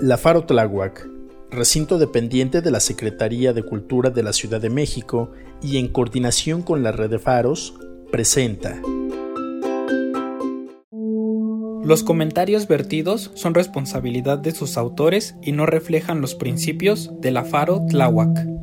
La Faro Tláhuac, recinto dependiente de la Secretaría de Cultura de la Ciudad de México y en coordinación con la red de faros, presenta. Los comentarios vertidos son responsabilidad de sus autores y no reflejan los principios de la Faro Tláhuac.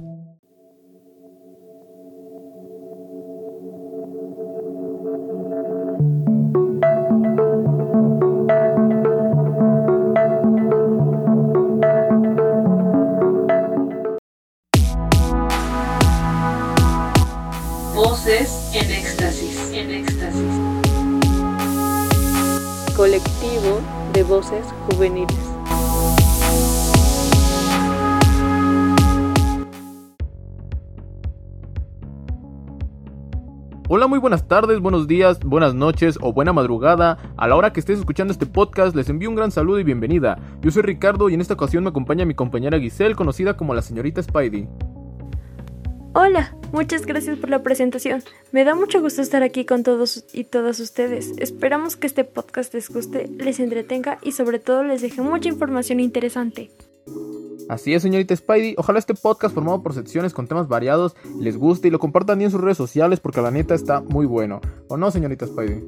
Tardes, buenos días, buenas noches o buena madrugada. A la hora que estés escuchando este podcast, les envío un gran saludo y bienvenida. Yo soy Ricardo y en esta ocasión me acompaña mi compañera Giselle, conocida como la señorita Spidey. Hola, muchas gracias por la presentación. Me da mucho gusto estar aquí con todos y todas ustedes. Esperamos que este podcast les guste, les entretenga y sobre todo les deje mucha información interesante. Así es, señorita Spidey. Ojalá este podcast formado por secciones con temas variados les guste y lo compartan en sus redes sociales porque la neta está muy bueno. ¿O no, señorita Spidey?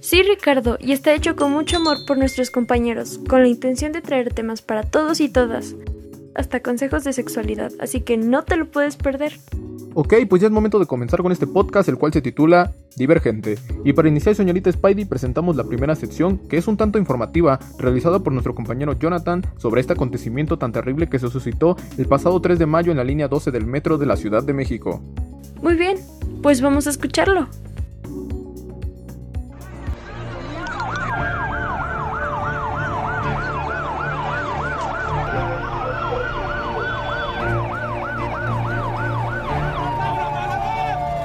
Sí, Ricardo, y está hecho con mucho amor por nuestros compañeros, con la intención de traer temas para todos y todas, hasta consejos de sexualidad, así que no te lo puedes perder. Ok, pues ya es momento de comenzar con este podcast, el cual se titula Divergente. Y para iniciar, señorita Spidey, presentamos la primera sección, que es un tanto informativa, realizada por nuestro compañero Jonathan sobre este acontecimiento tan terrible que se suscitó el pasado 3 de mayo en la línea 12 del metro de la Ciudad de México. Muy bien, pues vamos a escucharlo.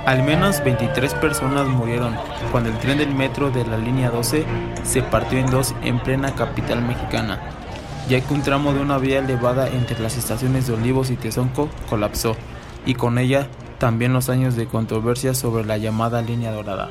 Al menos 23 personas murieron cuando el tren del metro de la línea 12 se partió en dos en plena capital mexicana, ya que un tramo de una vía elevada entre las estaciones de Olivos y Tezonco colapsó, y con ella también los años de controversia sobre la llamada línea dorada.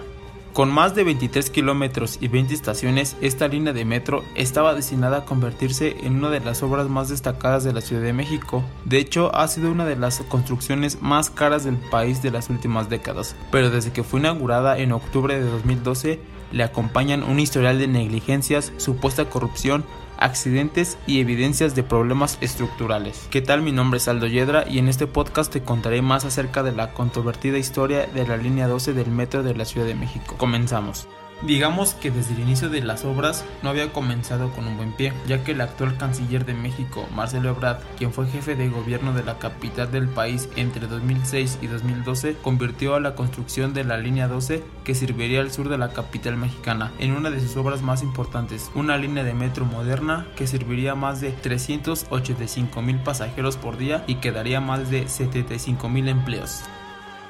Con más de 23 kilómetros y 20 estaciones, esta línea de metro estaba destinada a convertirse en una de las obras más destacadas de la Ciudad de México. De hecho, ha sido una de las construcciones más caras del país de las últimas décadas. Pero desde que fue inaugurada en octubre de 2012, le acompañan un historial de negligencias, supuesta corrupción, accidentes y evidencias de problemas estructurales. ¿Qué tal? Mi nombre es Aldo Yedra y en este podcast te contaré más acerca de la controvertida historia de la línea 12 del metro de la Ciudad de México. Comenzamos. Digamos que desde el inicio de las obras no había comenzado con un buen pie, ya que el actual canciller de México, Marcelo Ebrard, quien fue jefe de gobierno de la capital del país entre 2006 y 2012, convirtió a la construcción de la línea 12, que serviría al sur de la capital mexicana, en una de sus obras más importantes, una línea de metro moderna que serviría a más de 385 mil pasajeros por día y que daría más de 75 mil empleos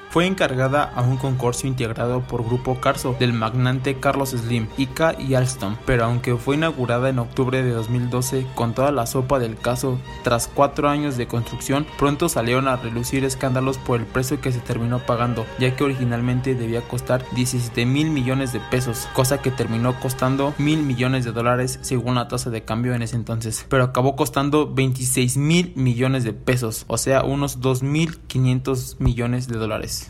fue encargada a un consorcio integrado por Grupo Carso del magnate Carlos Slim, Ica y Alstom, pero aunque fue inaugurada en octubre de 2012 con toda la sopa del caso, tras cuatro años de construcción, pronto salieron a relucir escándalos por el precio que se terminó pagando, ya que originalmente debía costar 17 mil millones de pesos, cosa que terminó costando mil millones de dólares según la tasa de cambio en ese entonces, pero acabó costando 26 mil millones de pesos, o sea, unos 2.500 millones de dólares.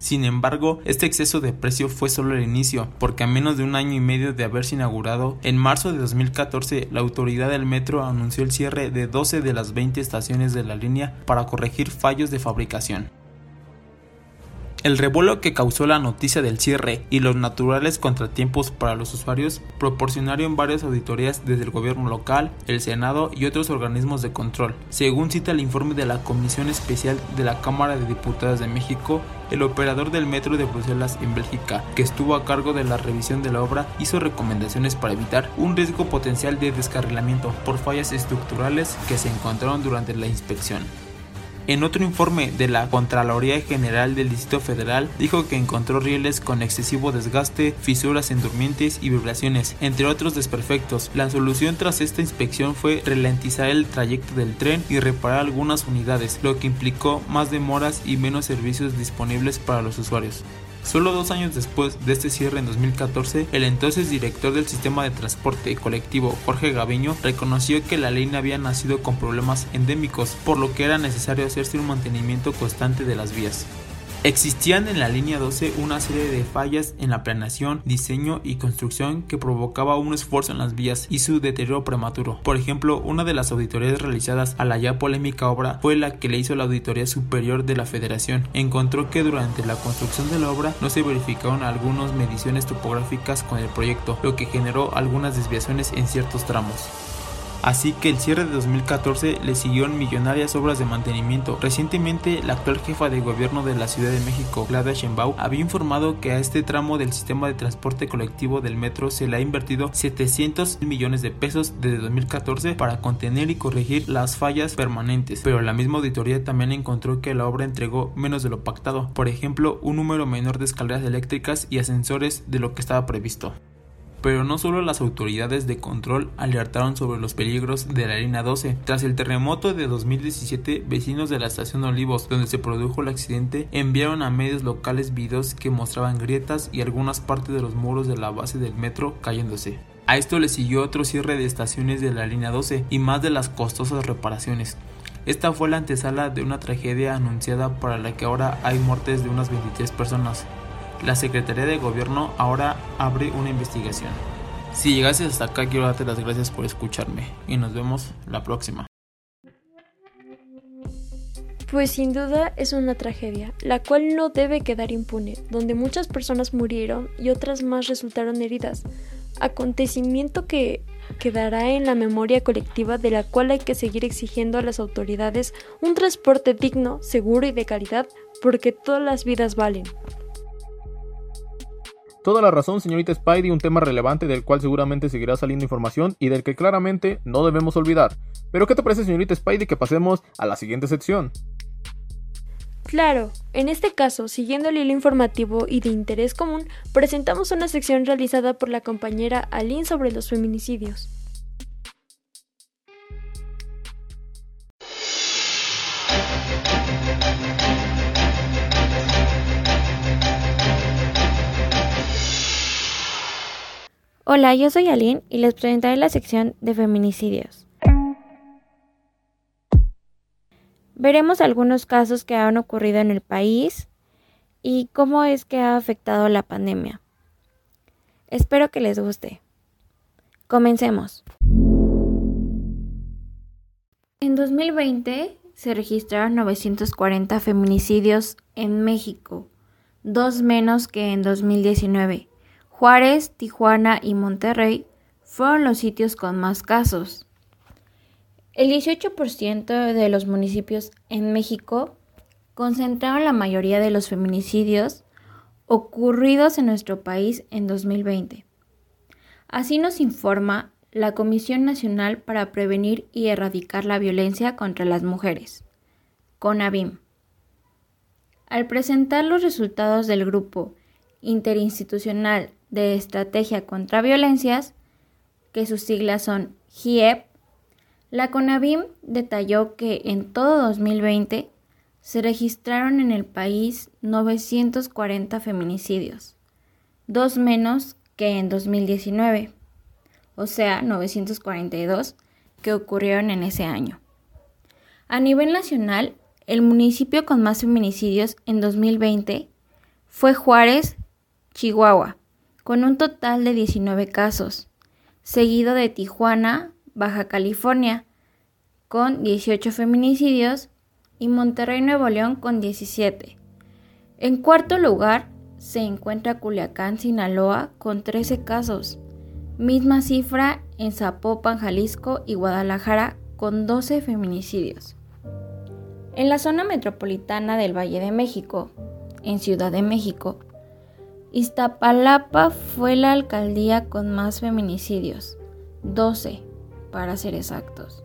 Sin embargo, este exceso de precio fue solo el inicio, porque a menos de un año y medio de haberse inaugurado, en marzo de 2014 la autoridad del metro anunció el cierre de 12 de las 20 estaciones de la línea para corregir fallos de fabricación. El revuelo que causó la noticia del cierre y los naturales contratiempos para los usuarios proporcionaron varias auditorías desde el gobierno local, el Senado y otros organismos de control. Según cita el informe de la Comisión Especial de la Cámara de Diputados de México, el operador del metro de Bruselas en Bélgica, que estuvo a cargo de la revisión de la obra, hizo recomendaciones para evitar un riesgo potencial de descarrilamiento por fallas estructurales que se encontraron durante la inspección. En otro informe de la Contraloría General del Distrito Federal dijo que encontró rieles con excesivo desgaste, fisuras en durmientes y vibraciones, entre otros desperfectos. La solución tras esta inspección fue ralentizar el trayecto del tren y reparar algunas unidades, lo que implicó más demoras y menos servicios disponibles para los usuarios. Solo dos años después de este cierre en 2014, el entonces director del sistema de transporte colectivo Jorge Gaviño reconoció que la línea había nacido con problemas endémicos, por lo que era necesario hacerse un mantenimiento constante de las vías. Existían en la línea 12 una serie de fallas en la planeación, diseño y construcción que provocaba un esfuerzo en las vías y su deterioro prematuro. Por ejemplo, una de las auditorías realizadas a la ya polémica obra fue la que le hizo la Auditoría Superior de la Federación. Encontró que durante la construcción de la obra no se verificaron algunas mediciones topográficas con el proyecto, lo que generó algunas desviaciones en ciertos tramos. Así que el cierre de 2014 le siguió en millonarias obras de mantenimiento. Recientemente, la actual jefa de gobierno de la Ciudad de México, Claudia Sheinbaum, había informado que a este tramo del sistema de transporte colectivo del metro se le ha invertido 700 millones de pesos desde 2014 para contener y corregir las fallas permanentes. Pero la misma auditoría también encontró que la obra entregó menos de lo pactado. Por ejemplo, un número menor de escaleras eléctricas y ascensores de lo que estaba previsto. Pero no solo las autoridades de control alertaron sobre los peligros de la línea 12. Tras el terremoto de 2017, vecinos de la estación Olivos, donde se produjo el accidente, enviaron a medios locales videos que mostraban grietas y algunas partes de los muros de la base del metro cayéndose. A esto le siguió otro cierre de estaciones de la línea 12 y más de las costosas reparaciones. Esta fue la antesala de una tragedia anunciada para la que ahora hay muertes de unas 23 personas. La Secretaría de Gobierno ahora abre una investigación. Si llegases hasta acá quiero darte las gracias por escucharme y nos vemos la próxima. Pues sin duda es una tragedia, la cual no debe quedar impune, donde muchas personas murieron y otras más resultaron heridas. Acontecimiento que quedará en la memoria colectiva de la cual hay que seguir exigiendo a las autoridades un transporte digno, seguro y de calidad, porque todas las vidas valen. Toda la razón, señorita Spidey, un tema relevante del cual seguramente seguirá saliendo información y del que claramente no debemos olvidar. Pero ¿qué te parece, señorita Spidey, que pasemos a la siguiente sección? Claro, en este caso, siguiendo el hilo informativo y de interés común, presentamos una sección realizada por la compañera Aline sobre los feminicidios. Hola, yo soy Aline y les presentaré la sección de feminicidios. Veremos algunos casos que han ocurrido en el país y cómo es que ha afectado la pandemia. Espero que les guste. Comencemos. En 2020 se registraron 940 feminicidios en México, dos menos que en 2019 Juárez, Tijuana y Monterrey fueron los sitios con más casos. El 18% de los municipios en México concentraron la mayoría de los feminicidios ocurridos en nuestro país en 2020. Así nos informa la Comisión Nacional para Prevenir y Erradicar la Violencia contra las Mujeres, CONAVIM. Al presentar los resultados del grupo interinstitucional de Estrategia contra Violencias, que sus siglas son GIEP, la CONAVIM detalló que en todo 2020 se registraron en el país 940 feminicidios, dos menos que en 2019, o sea, 942 que ocurrieron en ese año. A nivel nacional, el municipio con más feminicidios en 2020 fue Juárez, Chihuahua, con un total de 19 casos, seguido de Tijuana, Baja California, con 18 feminicidios, y Monterrey, Nuevo León, con 17. En cuarto lugar se encuentra Culiacán, Sinaloa, con 13 casos, misma cifra en Zapopan, Jalisco y Guadalajara, con 12 feminicidios. En la zona metropolitana del Valle de México, en Ciudad de México, Iztapalapa fue la alcaldía con más feminicidios, 12 para ser exactos,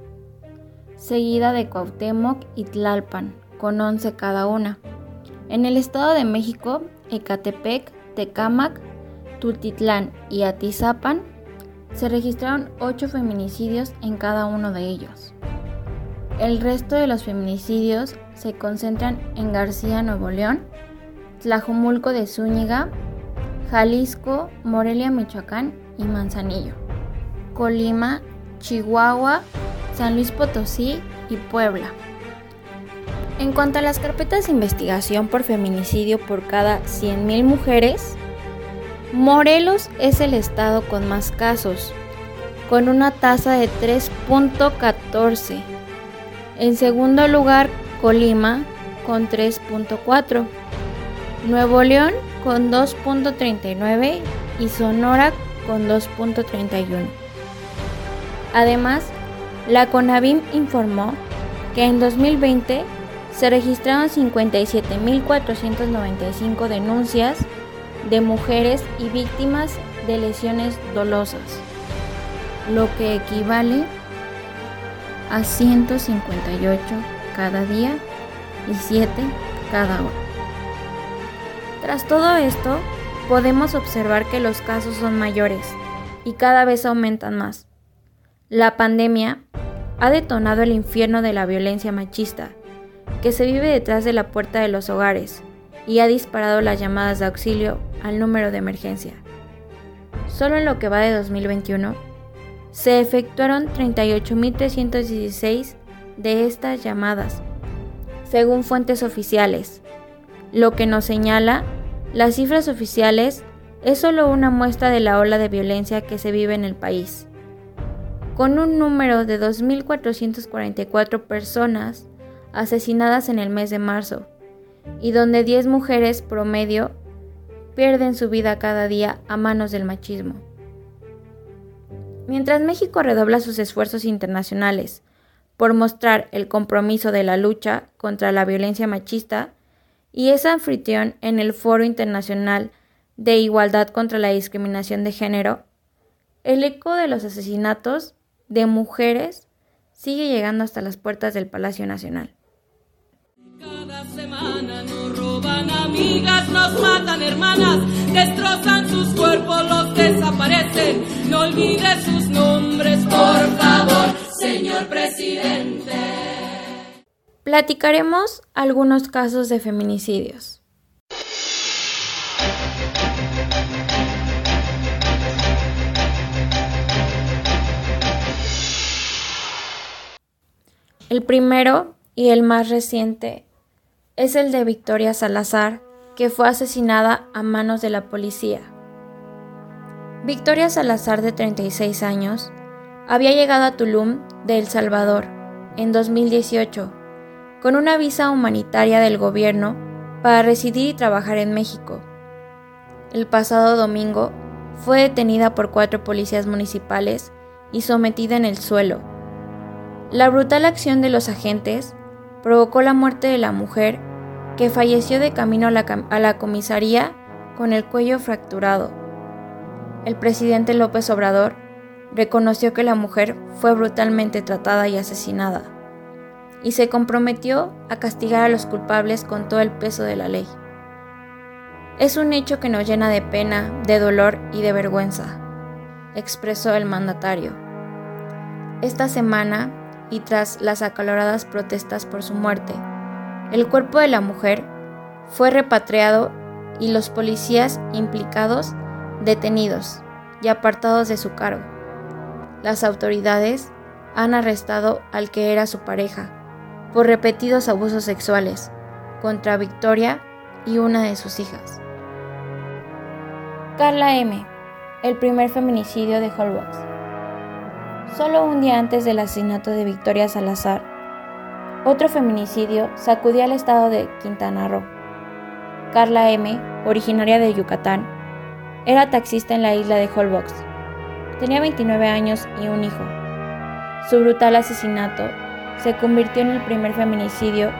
seguida de Cuauhtémoc y Tlalpan, con 11 cada una. En el Estado de México, Ecatepec, Tecámac, Tultitlán y Atizapan se registraron 8 feminicidios en cada uno de ellos. El resto de los feminicidios se concentran en García, Nuevo León, Tlajomulco de Zúñiga, Jalisco, Morelia, Michoacán y Manzanillo, Colima, Chihuahua, San Luis Potosí y Puebla. En cuanto a las carpetas de investigación por feminicidio por cada 100.000 mujeres, Morelos es el estado con más casos, con una tasa de 3.14. En segundo lugar, Colima, con 3.4. Nuevo León, con 2.39 y Sonora, con 2.31. Además, la CONAVIM informó que en 2020 se registraron 57.495 denuncias de mujeres y víctimas de lesiones dolosas, lo que equivale a 158 cada día y 7 cada hora. Tras todo esto, podemos observar que los casos son mayores y cada vez aumentan más. La pandemia ha detonado el infierno de la violencia machista que se vive detrás de la puerta de los hogares y ha disparado las llamadas de auxilio al número de emergencia. Solo en lo que va de 2021, se efectuaron 38.316 de estas llamadas, según fuentes oficiales, lo que nos señala las cifras oficiales es solo una muestra de la ola de violencia que se vive en el país. Con un número de 2.444 personas asesinadas en el mes de marzo, y donde 10 mujeres promedio pierden su vida cada día a manos del machismo. Mientras México redobla sus esfuerzos internacionales por mostrar el compromiso de la lucha contra la violencia machista y es anfitrión en el Foro Internacional de Igualdad contra la Discriminación de Género, el eco de los asesinatos de mujeres sigue llegando hasta las puertas del Palacio Nacional. Cada semana nos roban amigas, nos matan hermanas, destrozan sus cuerpos, los desaparecen. No olvide sus nombres, por favor, señor presidente. Platicaremos algunos casos de feminicidios. El primero y el más reciente es el de Victoria Salazar, que fue asesinada a manos de la policía. Victoria Salazar, de 36 años, había llegado a Tulum de El Salvador en 2018 con una visa humanitaria del gobierno para residir y trabajar en México. El pasado domingo fue detenida por cuatro policías municipales y sometida en el suelo. La brutal acción de los agentes provocó la muerte de la mujer que falleció de camino a la, comisaría con el cuello fracturado. El presidente López Obrador reconoció que la mujer fue brutalmente tratada y asesinada, y se comprometió a castigar a los culpables con todo el peso de la ley. Es un hecho que nos llena de pena, de dolor y de vergüenza, expresó el mandatario. Esta semana, y tras las acaloradas protestas por su muerte. El cuerpo de la mujer fue repatriado y los policías implicados detenidos y apartados de su cargo. Las autoridades han arrestado al que era su pareja por repetidos abusos sexuales contra Victoria y una de sus hijas. Carla M., el primer feminicidio de Holbox. Solo un día antes del asesinato de Victoria Salazar, otro feminicidio sacudió al estado de Quintana Roo. Carla M., originaria de Yucatán, era taxista en la isla de Holbox. Tenía 29 años y un hijo. Su brutal asesinato se convirtió en el primer feminicidio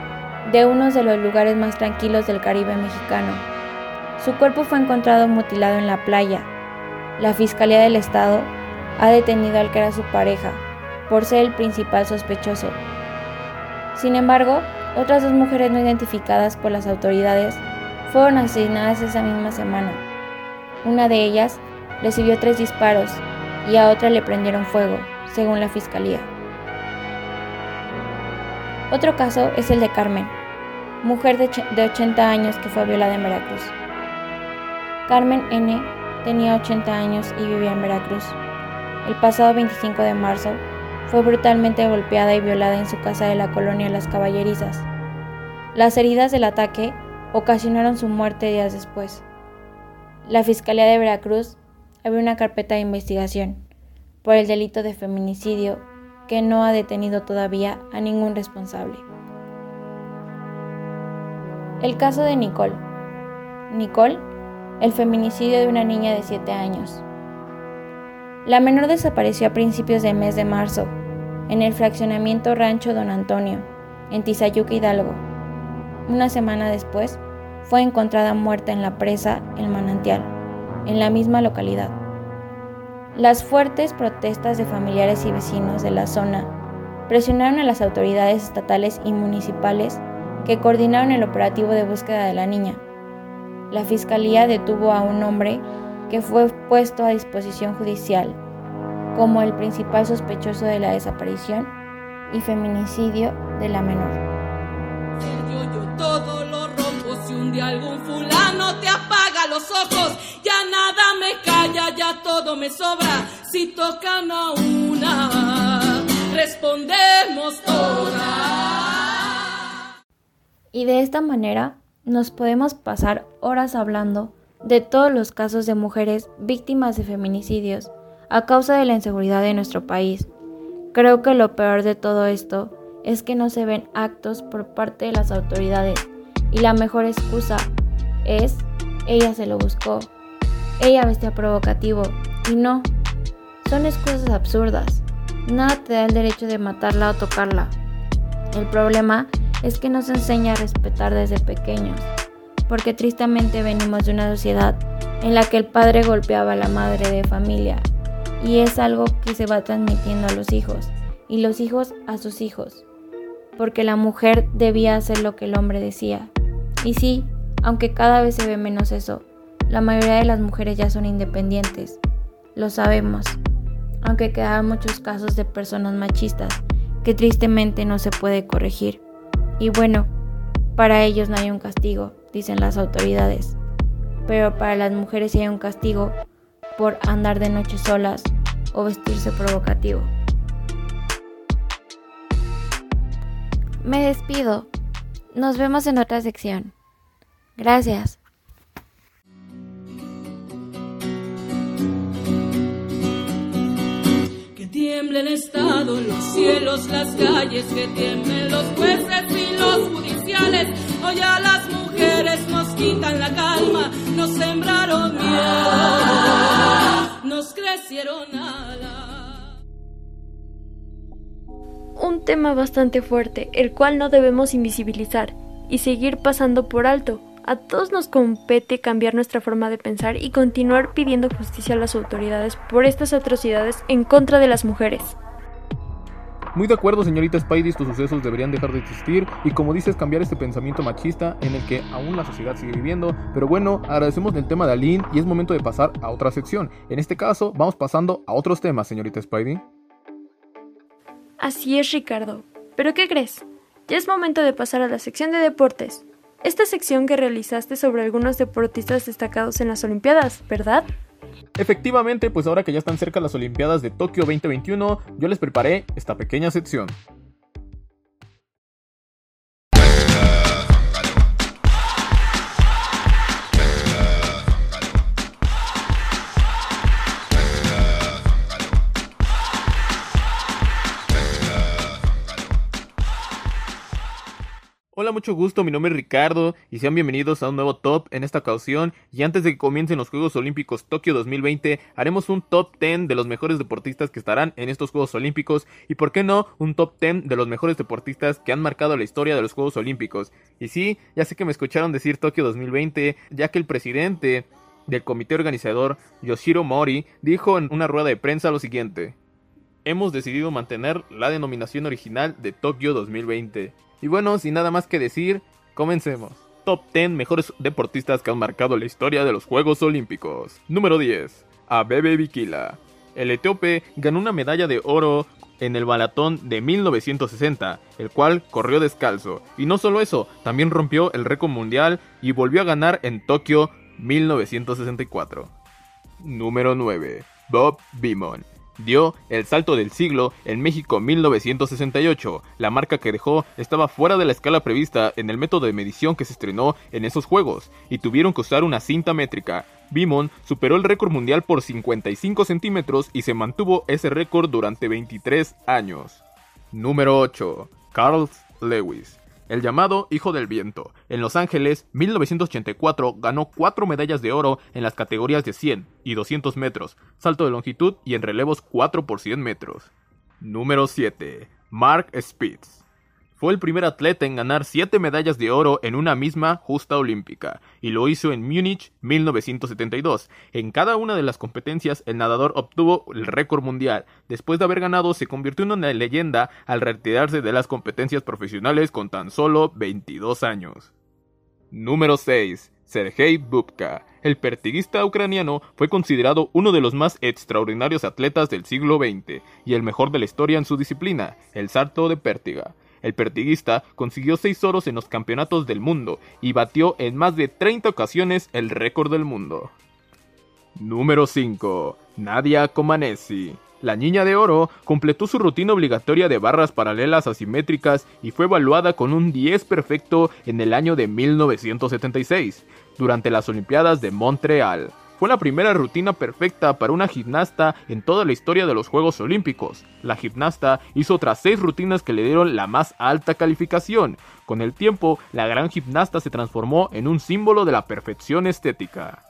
de uno de los lugares más tranquilos del Caribe mexicano. Su cuerpo fue encontrado mutilado en la playa. La Fiscalía del Estado ha detenido al que era su pareja, por ser el principal sospechoso. Sin embargo, otras dos mujeres no identificadas por las autoridades fueron asesinadas esa misma semana. Una de ellas recibió tres disparos y a otra le prendieron fuego, según la fiscalía. Otro caso es el de Carmen, mujer de, de 80 años que fue violada en Veracruz. Carmen N. tenía 80 años y vivía en Veracruz. El pasado 25 de marzo fue brutalmente golpeada y violada en su casa de la colonia Las Caballerizas. Las heridas del ataque ocasionaron su muerte días después. La Fiscalía de Veracruz abrió una carpeta de investigación por el delito de feminicidio que no ha detenido todavía a ningún responsable. El caso de Nicole. Nicole, el feminicidio de una niña de 7 años. La menor desapareció a principios del mes de marzo, en el fraccionamiento Rancho Don Antonio, en Tizayuca, Hidalgo. Una semana después, fue encontrada muerta en la presa El Manantial, en la misma localidad. Las fuertes protestas de familiares y vecinos de la zona presionaron a las autoridades estatales y municipales que coordinaron el operativo de búsqueda de la niña. La fiscalía detuvo a un hombre que fue puesto a disposición judicial como el principal sospechoso de la desaparición y feminicidio de la menor. Todo lo rompo si algún fulano te apaga los ojos. Ya nada me calla, ya todo me sobra. Si tocan a una, respondemos todas. Y de esta manera nos podemos pasar horas hablando de todos los casos de mujeres víctimas de feminicidios a causa de la inseguridad de nuestro país. Creo que lo peor de todo esto es que no se ven actos por parte de las autoridades y la mejor excusa es ella se lo buscó, ella vestía provocativo y no, son excusas absurdas. Nada te da el derecho de matarla o tocarla. El problema es que nos enseña a respetar desde pequeños, porque tristemente venimos de una sociedad en la que el padre golpeaba a la madre de familia y es algo que se va transmitiendo a los hijos y los hijos a sus hijos, porque la mujer debía hacer lo que el hombre decía. Y sí, aunque cada vez se ve menos eso, la mayoría de las mujeres ya son independientes, lo sabemos, aunque quedan muchos casos de personas machistas que tristemente no se puede corregir. Y bueno, para ellos no hay un castigo, dicen las autoridades, pero para las mujeres sí hay un castigo por andar de noche solas o vestirse provocativo. Me despido. Nos vemos en otra sección. Gracias. Que tiemblen estado los cielos, las calles, que tiemblen los jueces y los judiciales. Hoy a las mujeres nos quitan la calma, nos sembraron miedo, nos crecieron alas. Un tema bastante fuerte, el cual no debemos invisibilizar y seguir pasando por alto. A todos nos compete cambiar nuestra forma de pensar y continuar pidiendo justicia a las autoridades por estas atrocidades en contra de las mujeres. Muy de acuerdo, señorita Spidey, estos sucesos deberían dejar de existir y como dices, cambiar este pensamiento machista en el que aún la sociedad sigue viviendo. Pero bueno, agradecemos el tema de Aline y es momento de pasar a otra sección. En este caso, vamos pasando a otros temas, señorita Spidey. Así es, Ricardo. ¿Pero qué crees? Ya es momento de pasar a la sección de deportes. Esta sección que realizaste sobre algunos deportistas destacados en las Olimpiadas, ¿verdad? Efectivamente, pues ahora que ya están cerca las Olimpiadas de Tokio 2021, yo les preparé esta pequeña sección. Hola, mucho gusto, mi nombre es Ricardo y sean bienvenidos a un nuevo top en esta ocasión y antes de que comiencen los Juegos Olímpicos Tokio 2020 haremos un top 10 de los mejores deportistas que estarán en estos Juegos Olímpicos y por qué no un top 10 de los mejores deportistas que han marcado la historia de los Juegos Olímpicos. Y sí, ya sé que me escucharon decir Tokio 2020 ya que el presidente del comité organizador Yoshiro Mori dijo en una rueda de prensa lo siguiente. Hemos decidido mantener la denominación original de Tokio 2020. Y bueno, sin nada más que decir, comencemos. Top 10 mejores deportistas que han marcado la historia de los Juegos Olímpicos. Número 10. Abebe Bikila. El etíope ganó una medalla de oro en el maratón de 1960, el cual corrió descalzo. Y no solo eso, también rompió el récord mundial y volvió a ganar en Tokio 1964. Número 9. Bob Beamon. Dio el salto del siglo en México 1968. La marca que dejó estaba fuera de la escala prevista en el método de medición que se estrenó en esos juegos, y tuvieron que usar una cinta métrica. Beamon superó el récord mundial por 55 centímetros y se mantuvo ese récord durante 23 años. Número 8. Carl Lewis. El llamado Hijo del Viento. En Los Ángeles, 1984, ganó cuatro medallas de oro en las categorías de 100 y 200 metros, salto de longitud y en relevos 4 por 100 metros. Número 7. Mark Spitz. Fue el primer atleta en ganar 7 medallas de oro en una misma justa olímpica, y lo hizo en Múnich 1972. En cada una de las competencias, el nadador obtuvo el récord mundial. Después de haber ganado, se convirtió en una leyenda al retirarse de las competencias profesionales con tan solo 22 años. Número 6. Sergei Bubka. El pertiguista ucraniano fue considerado uno de los más extraordinarios atletas del siglo XX y el mejor de la historia en su disciplina, el salto de pértiga. El pertiguista consiguió 6 oros en los campeonatos del mundo y batió en más de 30 ocasiones el récord del mundo. Número 5. Nadia Comaneci. La niña de oro completó su rutina obligatoria de barras paralelas asimétricas y fue evaluada con un 10 perfecto en el año de 1976, durante las Olimpiadas de Montreal. Fue la primera rutina perfecta para una gimnasta en toda la historia de los Juegos Olímpicos. La gimnasta hizo otras seis rutinas que le dieron la más alta calificación. Con el tiempo, la gran gimnasta se transformó en un símbolo de la perfección estética.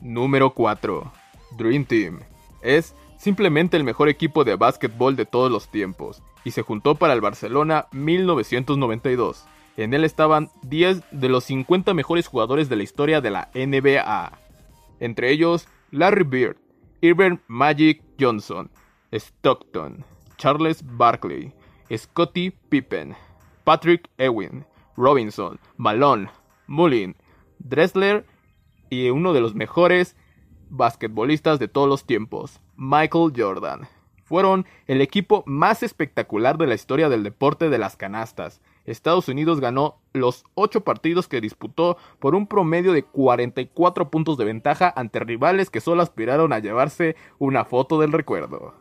Número 4. Dream Team. Es simplemente el mejor equipo de básquetbol de todos los tiempos, y se juntó para el Barcelona 1992. En él estaban 10 de los 50 mejores jugadores de la historia de la NBA entre ellos Larry Bird, Irving Magic Johnson, Stockton, Charles Barkley, Scottie Pippen, Patrick Ewing, Robinson, Malone, Mullin, Dressler y uno de los mejores basquetbolistas de todos los tiempos, Michael Jordan. Fueron el equipo más espectacular de la historia del deporte de las canastas Estados Unidos ganó los 8 partidos que disputó por un promedio de 44 puntos de ventaja ante rivales que solo aspiraron a llevarse una foto del recuerdo.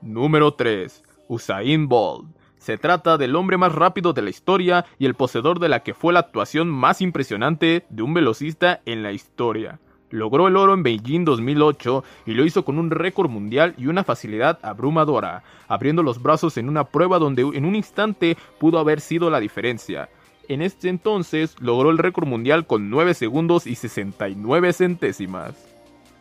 Número 3. Usain Bolt. Se trata del hombre más rápido de la historia y el poseedor de la que fue la actuación más impresionante de un velocista en la historia. Logró el oro en Beijing 2008 y lo hizo con un récord mundial y una facilidad abrumadora, abriendo los brazos en una prueba donde en un instante pudo haber sido la diferencia. En este entonces logró el récord mundial con 9 segundos y 69 centésimas.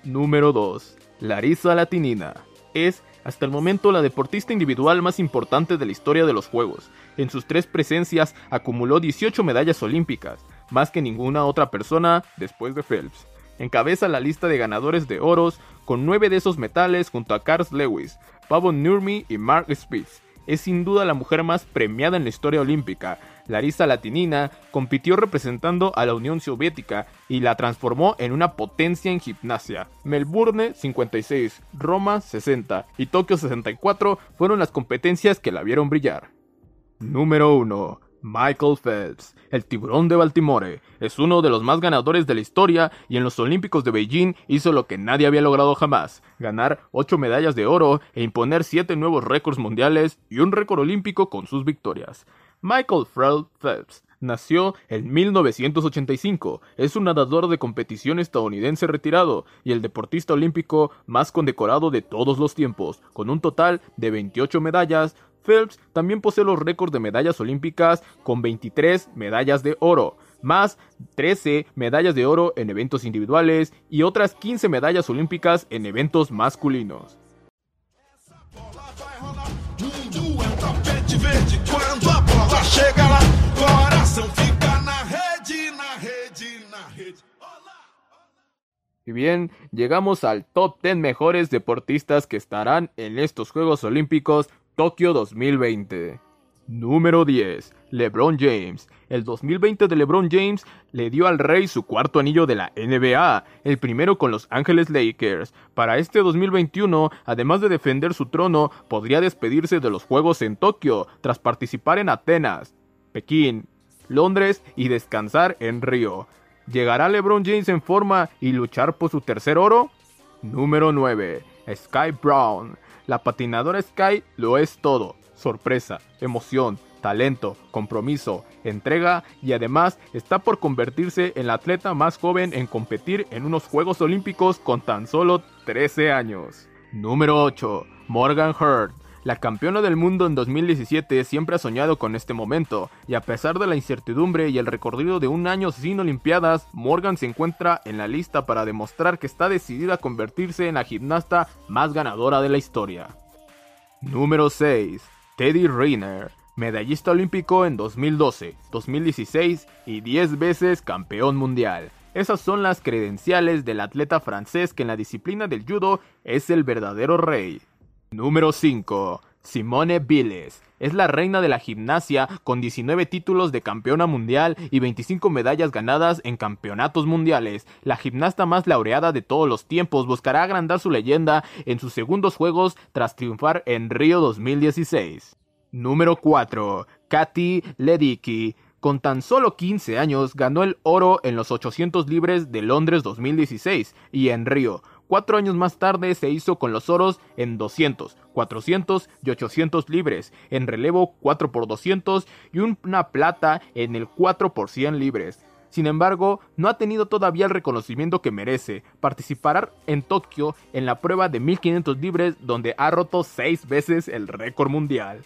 Número 2. Larissa Latinina. Es hasta el momento la deportista individual más importante de la historia de los Juegos. En sus tres presencias acumuló 18 medallas olímpicas, más que ninguna otra persona después de Phelps. Encabeza la lista de ganadores de oros con nueve de esos metales junto a Carl Lewis, Pavon Nurmi y Mark Spitz. Es sin duda la mujer más premiada en la historia olímpica. Larissa Latinina compitió representando a la Unión Soviética y la transformó en una potencia en gimnasia. Melbourne 56, Roma 60 y Tokio 64 fueron las competencias que la vieron brillar. Número 1. Michael Phelps, el tiburón de Baltimore, es uno de los más ganadores de la historia y en los Olímpicos de Beijing hizo lo que nadie había logrado jamás, ganar 8 medallas de oro e imponer 7 nuevos récords mundiales y un récord olímpico con sus victorias. Michael Phelps nació en 1985, es un nadador de competición estadounidense retirado y el deportista olímpico más condecorado de todos los tiempos, con un total de 28 medallas, Phelps también posee los récords de medallas olímpicas con 23 medallas de oro, más 13 medallas de oro en eventos individuales y otras 15 medallas olímpicas en eventos masculinos. Y bien, llegamos al top 10 mejores deportistas que estarán en estos Juegos Olímpicos Tokio 2020. Número 10. LeBron James. El 2020 de LeBron James le dio al Rey su cuarto anillo de la NBA, el primero con Los Ángeles Lakers. Para este 2021, además de defender su trono, podría despedirse de los Juegos en Tokio, tras participar en Atenas, Pekín, Londres y descansar en Río. ¿Llegará LeBron James en forma y luchar por su tercer oro? Número 9. Sky Brown. La patinadora Sky lo es todo sorpresa, emoción, talento, compromiso, entrega y además está por convertirse en la atleta más joven en competir en unos Juegos Olímpicos con tan solo 13 años. Número 8. Morgan Hurt. La campeona del mundo en 2017 siempre ha soñado con este momento, y a pesar de la incertidumbre y el recorrido de un año sin Olimpiadas, Morgan se encuentra en la lista para demostrar que está decidida a convertirse en la gimnasta más ganadora de la historia. Número 6. Teddy Riner, medallista olímpico en 2012, 2016 y 10 veces campeón mundial. Esas son las credenciales del atleta francés que en la disciplina del judo es el verdadero rey. Número 5. Simone Biles. Es la reina de la gimnasia con 19 títulos de campeona mundial y 25 medallas ganadas en campeonatos mundiales. La gimnasta más laureada de todos los tiempos buscará agrandar su leyenda en sus segundos juegos tras triunfar en Río 2016. Número 4. Katy Ledecky. Con tan solo 15 años ganó el oro en los 800 libres de Londres 2016 y en Río, Cuatro años más tarde se hizo con los oros en 200, 400 y 800 libres, en relevo 4 por 200 y una plata en el 4 por 100 libres. Sin embargo, no ha tenido todavía el reconocimiento que merece. Participará en Tokio en la prueba de 1500 libres donde ha roto 6 veces el récord mundial.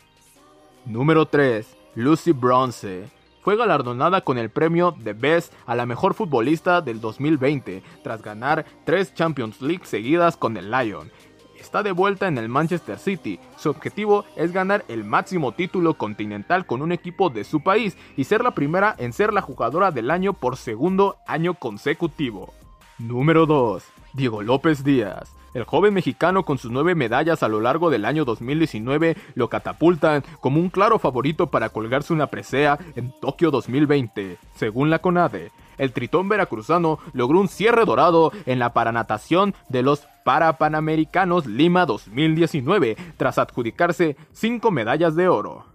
Número 3. Lucy Bronze fue galardonada con el premio The Best a la mejor futbolista del 2020, tras ganar tres Champions League seguidas con el Lyon. Está de vuelta en el Manchester City. Su objetivo es ganar el máximo título continental con un equipo de su país y ser la primera en ser la jugadora del año por segundo año consecutivo. Número 2. Diego López Díaz. El joven mexicano con sus nueve medallas a lo largo del año 2019 lo catapultan como un claro favorito para colgarse una presea en Tokio 2020, según la CONADE. El tritón veracruzano logró un cierre dorado en la paranatación de los Parapanamericanos Lima 2019 tras adjudicarse cinco medallas de oro.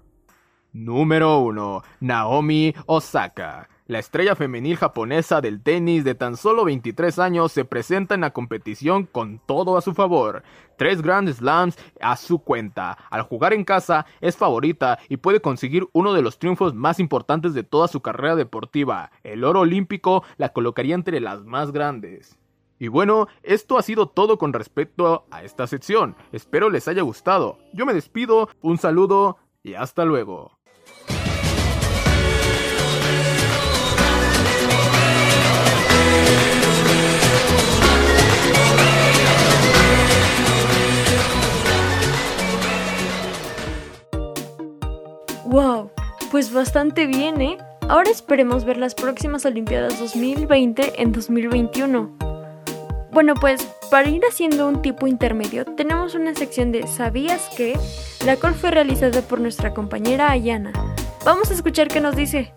Número 1. Naomi Osaka. La estrella femenil japonesa del tenis de tan solo 23 años se presenta en la competición con todo a su favor. Tres Grand Slams a su cuenta. Al jugar en casa es favorita y puede conseguir uno de los triunfos más importantes de toda su carrera deportiva. El oro olímpico la colocaría entre las más grandes. Y bueno, esto ha sido todo con respecto a esta sección. Espero les haya gustado. Yo me despido, un saludo y hasta luego. ¡Wow! Pues bastante bien, ¿eh? Ahora esperemos ver las próximas Olimpiadas 2020 en 2021. Bueno, pues para ir haciendo un tipo intermedio, tenemos una sección de ¿Sabías que? La cual fue realizada por nuestra compañera Ayana. Vamos a escuchar qué nos dice.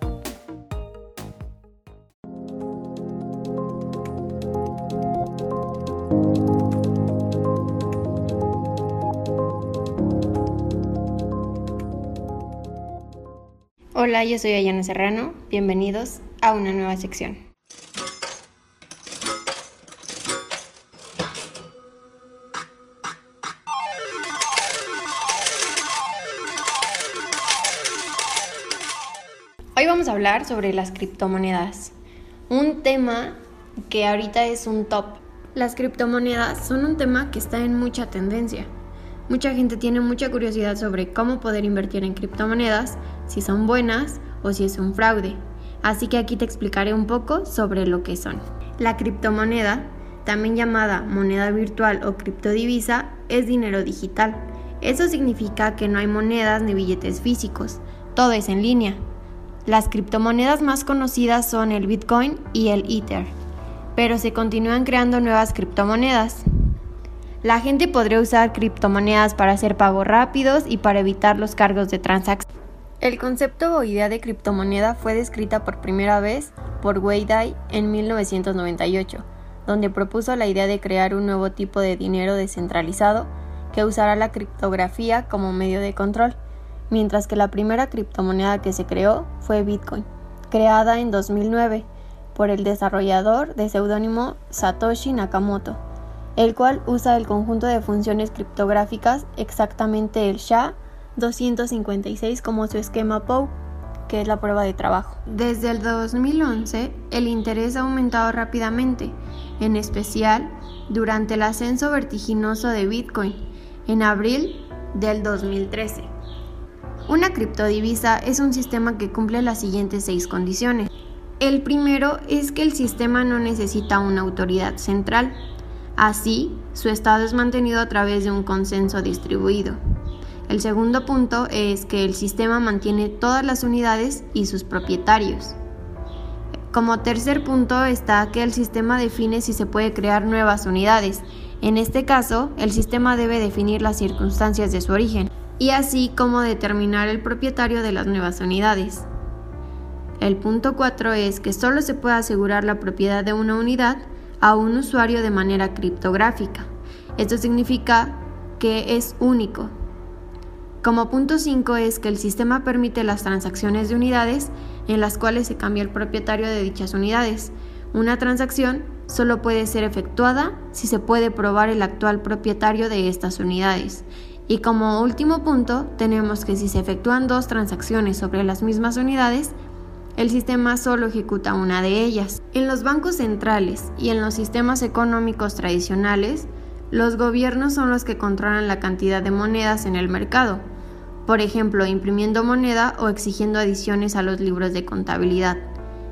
Hola, yo soy Ayana Serrano. Bienvenidos a una nueva sección. Hoy vamos a hablar sobre las criptomonedas, un tema que ahorita es un top. Las criptomonedas son un tema que está en mucha tendencia. Mucha gente tiene mucha curiosidad sobre cómo poder invertir en criptomonedas, si son buenas o si es un fraude. Así que aquí te explicaré un poco sobre lo que son. La criptomoneda, también llamada moneda virtual o criptodivisa, es dinero digital. Eso significa que no hay monedas ni billetes físicos, todo es en línea. Las criptomonedas más conocidas son el Bitcoin y el Ether, pero se continúan creando nuevas criptomonedas. La gente podría usar criptomonedas para hacer pagos rápidos y para evitar los cargos de transacción. El concepto o idea de criptomoneda fue descrita por primera vez por Wei Dai en 1998, donde propuso la idea de crear un nuevo tipo de dinero descentralizado que usará la criptografía como medio de control, mientras que la primera criptomoneda que se creó fue Bitcoin, creada en 2009 por el desarrollador de seudónimo Satoshi Nakamoto, el cual usa el conjunto de funciones criptográficas exactamente el SHA 256 como su esquema POW, que es la prueba de trabajo. Desde el 2011, el interés ha aumentado rápidamente, en especial durante el ascenso vertiginoso de Bitcoin en abril del 2013. Una criptodivisa es un sistema que cumple las siguientes seis condiciones. El primero es que el sistema no necesita una autoridad central. Así, su estado es mantenido a través de un consenso distribuido. El segundo punto es que el sistema mantiene todas las unidades y sus propietarios. Como tercer punto está que el sistema define si se puede crear nuevas unidades. En este caso, el sistema debe definir las circunstancias de su origen y así como determinar el propietario de las nuevas unidades. El punto 4 es que solo se puede asegurar la propiedad de una unidad a un usuario de manera criptográfica. Esto significa que es único, como punto 5 es que el sistema permite las transacciones de unidades en las cuales se cambia el propietario de dichas unidades. Una transacción solo puede ser efectuada si se puede probar el actual propietario de estas unidades. Y como último punto, tenemos que si se efectúan dos transacciones sobre las mismas unidades, el sistema solo ejecuta una de ellas. En los bancos centrales y en los sistemas económicos tradicionales, los gobiernos son los que controlan la cantidad de monedas en el mercado por ejemplo, imprimiendo moneda o exigiendo adiciones a los libros de contabilidad.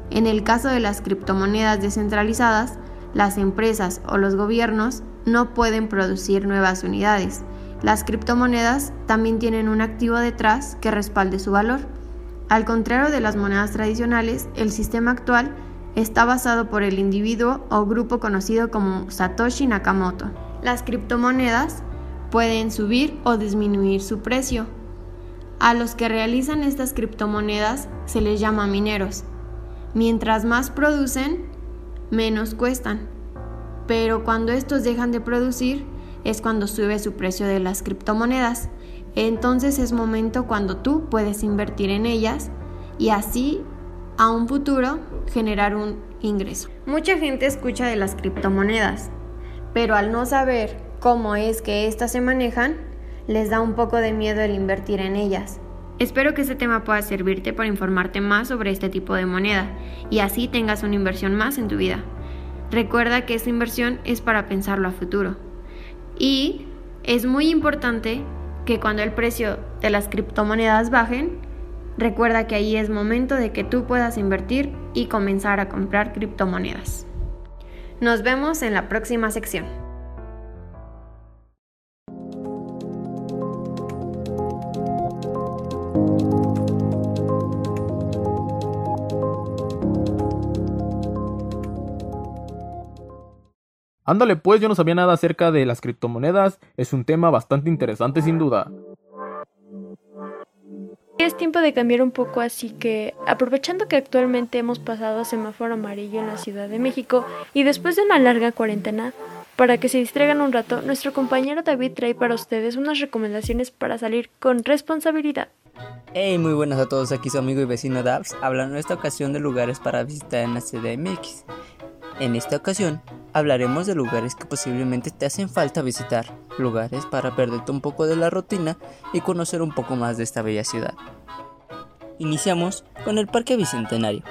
En el caso de las criptomonedas descentralizadas, las empresas o los gobiernos no pueden producir nuevas unidades. Las criptomonedas también tienen un activo detrás que respalde su valor. Al contrario de las monedas tradicionales, el sistema actual está basado por el individuo o grupo conocido como Satoshi Nakamoto. Las criptomonedas pueden subir o disminuir su precio a los que realizan estas criptomonedas se les llama mineros. Mientras más producen, menos cuestan. Pero cuando estos dejan de producir, es cuando sube su precio de las criptomonedas. Entonces es momento cuando tú puedes invertir en ellas y así a un futuro generar un ingreso. Mucha gente escucha de las criptomonedas, pero al no saber cómo es que éstas se manejan, les da un poco de miedo el invertir en ellas. Espero que este tema pueda servirte para informarte más sobre este tipo de moneda y así tengas una inversión más en tu vida. Recuerda que esta inversión es para pensarlo a futuro. Y es muy importante que cuando el precio de las criptomonedas bajen, recuerda que ahí es momento de que tú puedas invertir y comenzar a comprar criptomonedas. Nos vemos en la próxima sección. Ándale pues, yo no sabía nada acerca de las criptomonedas, es un tema bastante interesante sin duda. Es tiempo de cambiar un poco, así que aprovechando que actualmente hemos pasado a semáforo amarillo en la Ciudad de México y después de una larga cuarentena, para que se distraigan un rato, nuestro compañero David trae para ustedes unas recomendaciones para salir con responsabilidad. Hey, muy buenas a todos, aquí su amigo y vecino Dabs, hablando en esta ocasión de lugares para visitar en la CDMX. En esta ocasión hablaremos de lugares que posiblemente te hacen falta visitar, lugares para perderte un poco de la rutina y conocer un poco más de esta bella ciudad. Iniciamos con el Parque Bicentenario.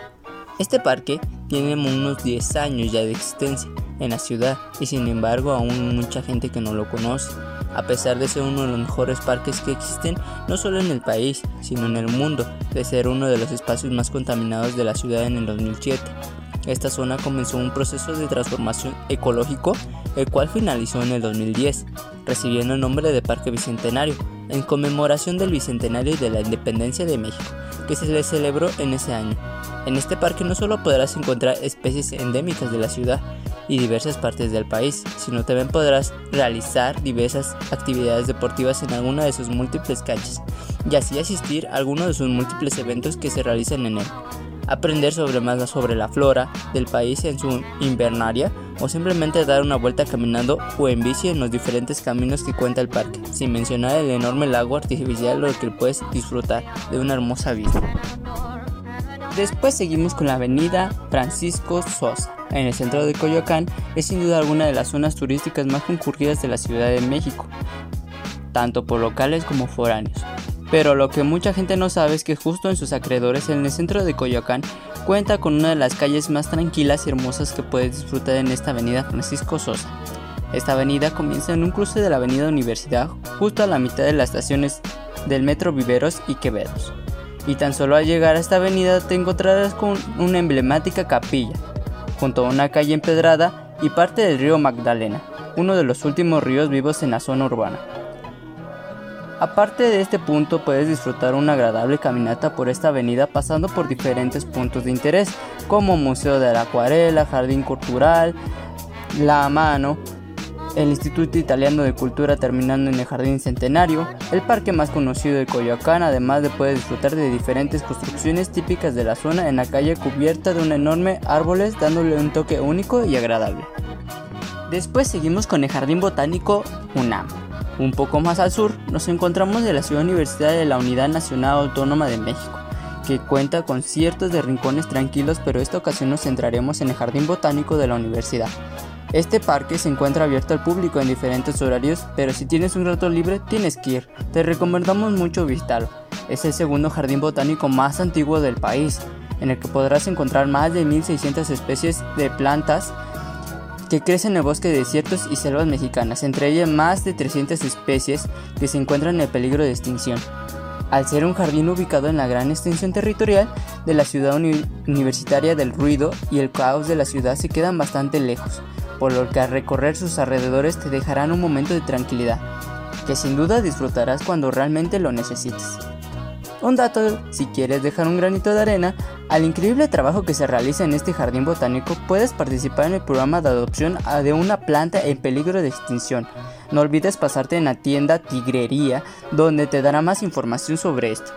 Este parque tiene unos 10 años ya de existencia en la ciudad y sin embargo aún mucha gente que no lo conoce, a pesar de ser uno de los mejores parques que existen no solo en el país, sino en el mundo, de ser uno de los espacios más contaminados de la ciudad en el 2007 esta zona comenzó un proceso de transformación ecológico, el cual finalizó en el 2010, recibiendo el nombre de Parque Bicentenario, en conmemoración del Bicentenario de la Independencia de México, que se le celebró en ese año. En este parque no solo podrás encontrar especies endémicas de la ciudad, y diversas partes del país, sino también podrás realizar diversas actividades deportivas en alguna de sus múltiples canchas y así asistir a algunos de sus múltiples eventos que se realizan en él. Aprender sobre más sobre la flora del país en su invernaria o simplemente dar una vuelta caminando o en bici en los diferentes caminos que cuenta el parque, sin mencionar el enorme lago artificial lo que puedes disfrutar de una hermosa vista. Después seguimos con la avenida Francisco Sosa. En el centro de Coyoacán es sin duda alguna de las zonas turísticas más concurridas de la Ciudad de México, tanto por locales como foráneos. Pero lo que mucha gente no sabe es que justo en sus acreedores, en el centro de Coyoacán, cuenta con una de las calles más tranquilas y hermosas que puedes disfrutar en esta avenida Francisco Sosa. Esta avenida comienza en un cruce de la avenida Universidad, justo a la mitad de las estaciones del metro Viveros y Quevedos. Y tan solo al llegar a esta avenida te encontrarás con una emblemática capilla, junto a una calle empedrada y parte del río Magdalena, uno de los últimos ríos vivos en la zona urbana. Aparte de este punto puedes disfrutar una agradable caminata por esta avenida pasando por diferentes puntos de interés como Museo de la Acuarela, Jardín Cultural, La Mano, el Instituto Italiano de Cultura terminando en el Jardín Centenario, el parque más conocido de Coyoacán, además de poder disfrutar de diferentes construcciones típicas de la zona en la calle cubierta de un enorme árboles dándole un toque único y agradable. Después seguimos con el Jardín Botánico UNAM. Un poco más al sur nos encontramos de la ciudad universitaria de la Unidad Nacional Autónoma de México, que cuenta con ciertos de rincones tranquilos, pero esta ocasión nos centraremos en el Jardín Botánico de la universidad. Este parque se encuentra abierto al público en diferentes horarios, pero si tienes un rato libre tienes que ir. Te recomendamos mucho visitarlo. Es el segundo jardín botánico más antiguo del país, en el que podrás encontrar más de 1600 especies de plantas que crecen en el bosque de desiertos y selvas mexicanas, entre ellas más de 300 especies que se encuentran en peligro de extinción. Al ser un jardín ubicado en la gran extensión territorial de la ciudad universitaria del ruido y el caos de la ciudad se quedan bastante lejos, por lo que al recorrer sus alrededores te dejarán un momento de tranquilidad, que sin duda disfrutarás cuando realmente lo necesites. Un dato, si quieres dejar un granito de arena al increíble trabajo que se realiza en este jardín botánico, puedes participar en el programa de adopción de una planta en peligro de extinción. No olvides pasarte en la tienda Tigrería, donde te dará más información sobre esto.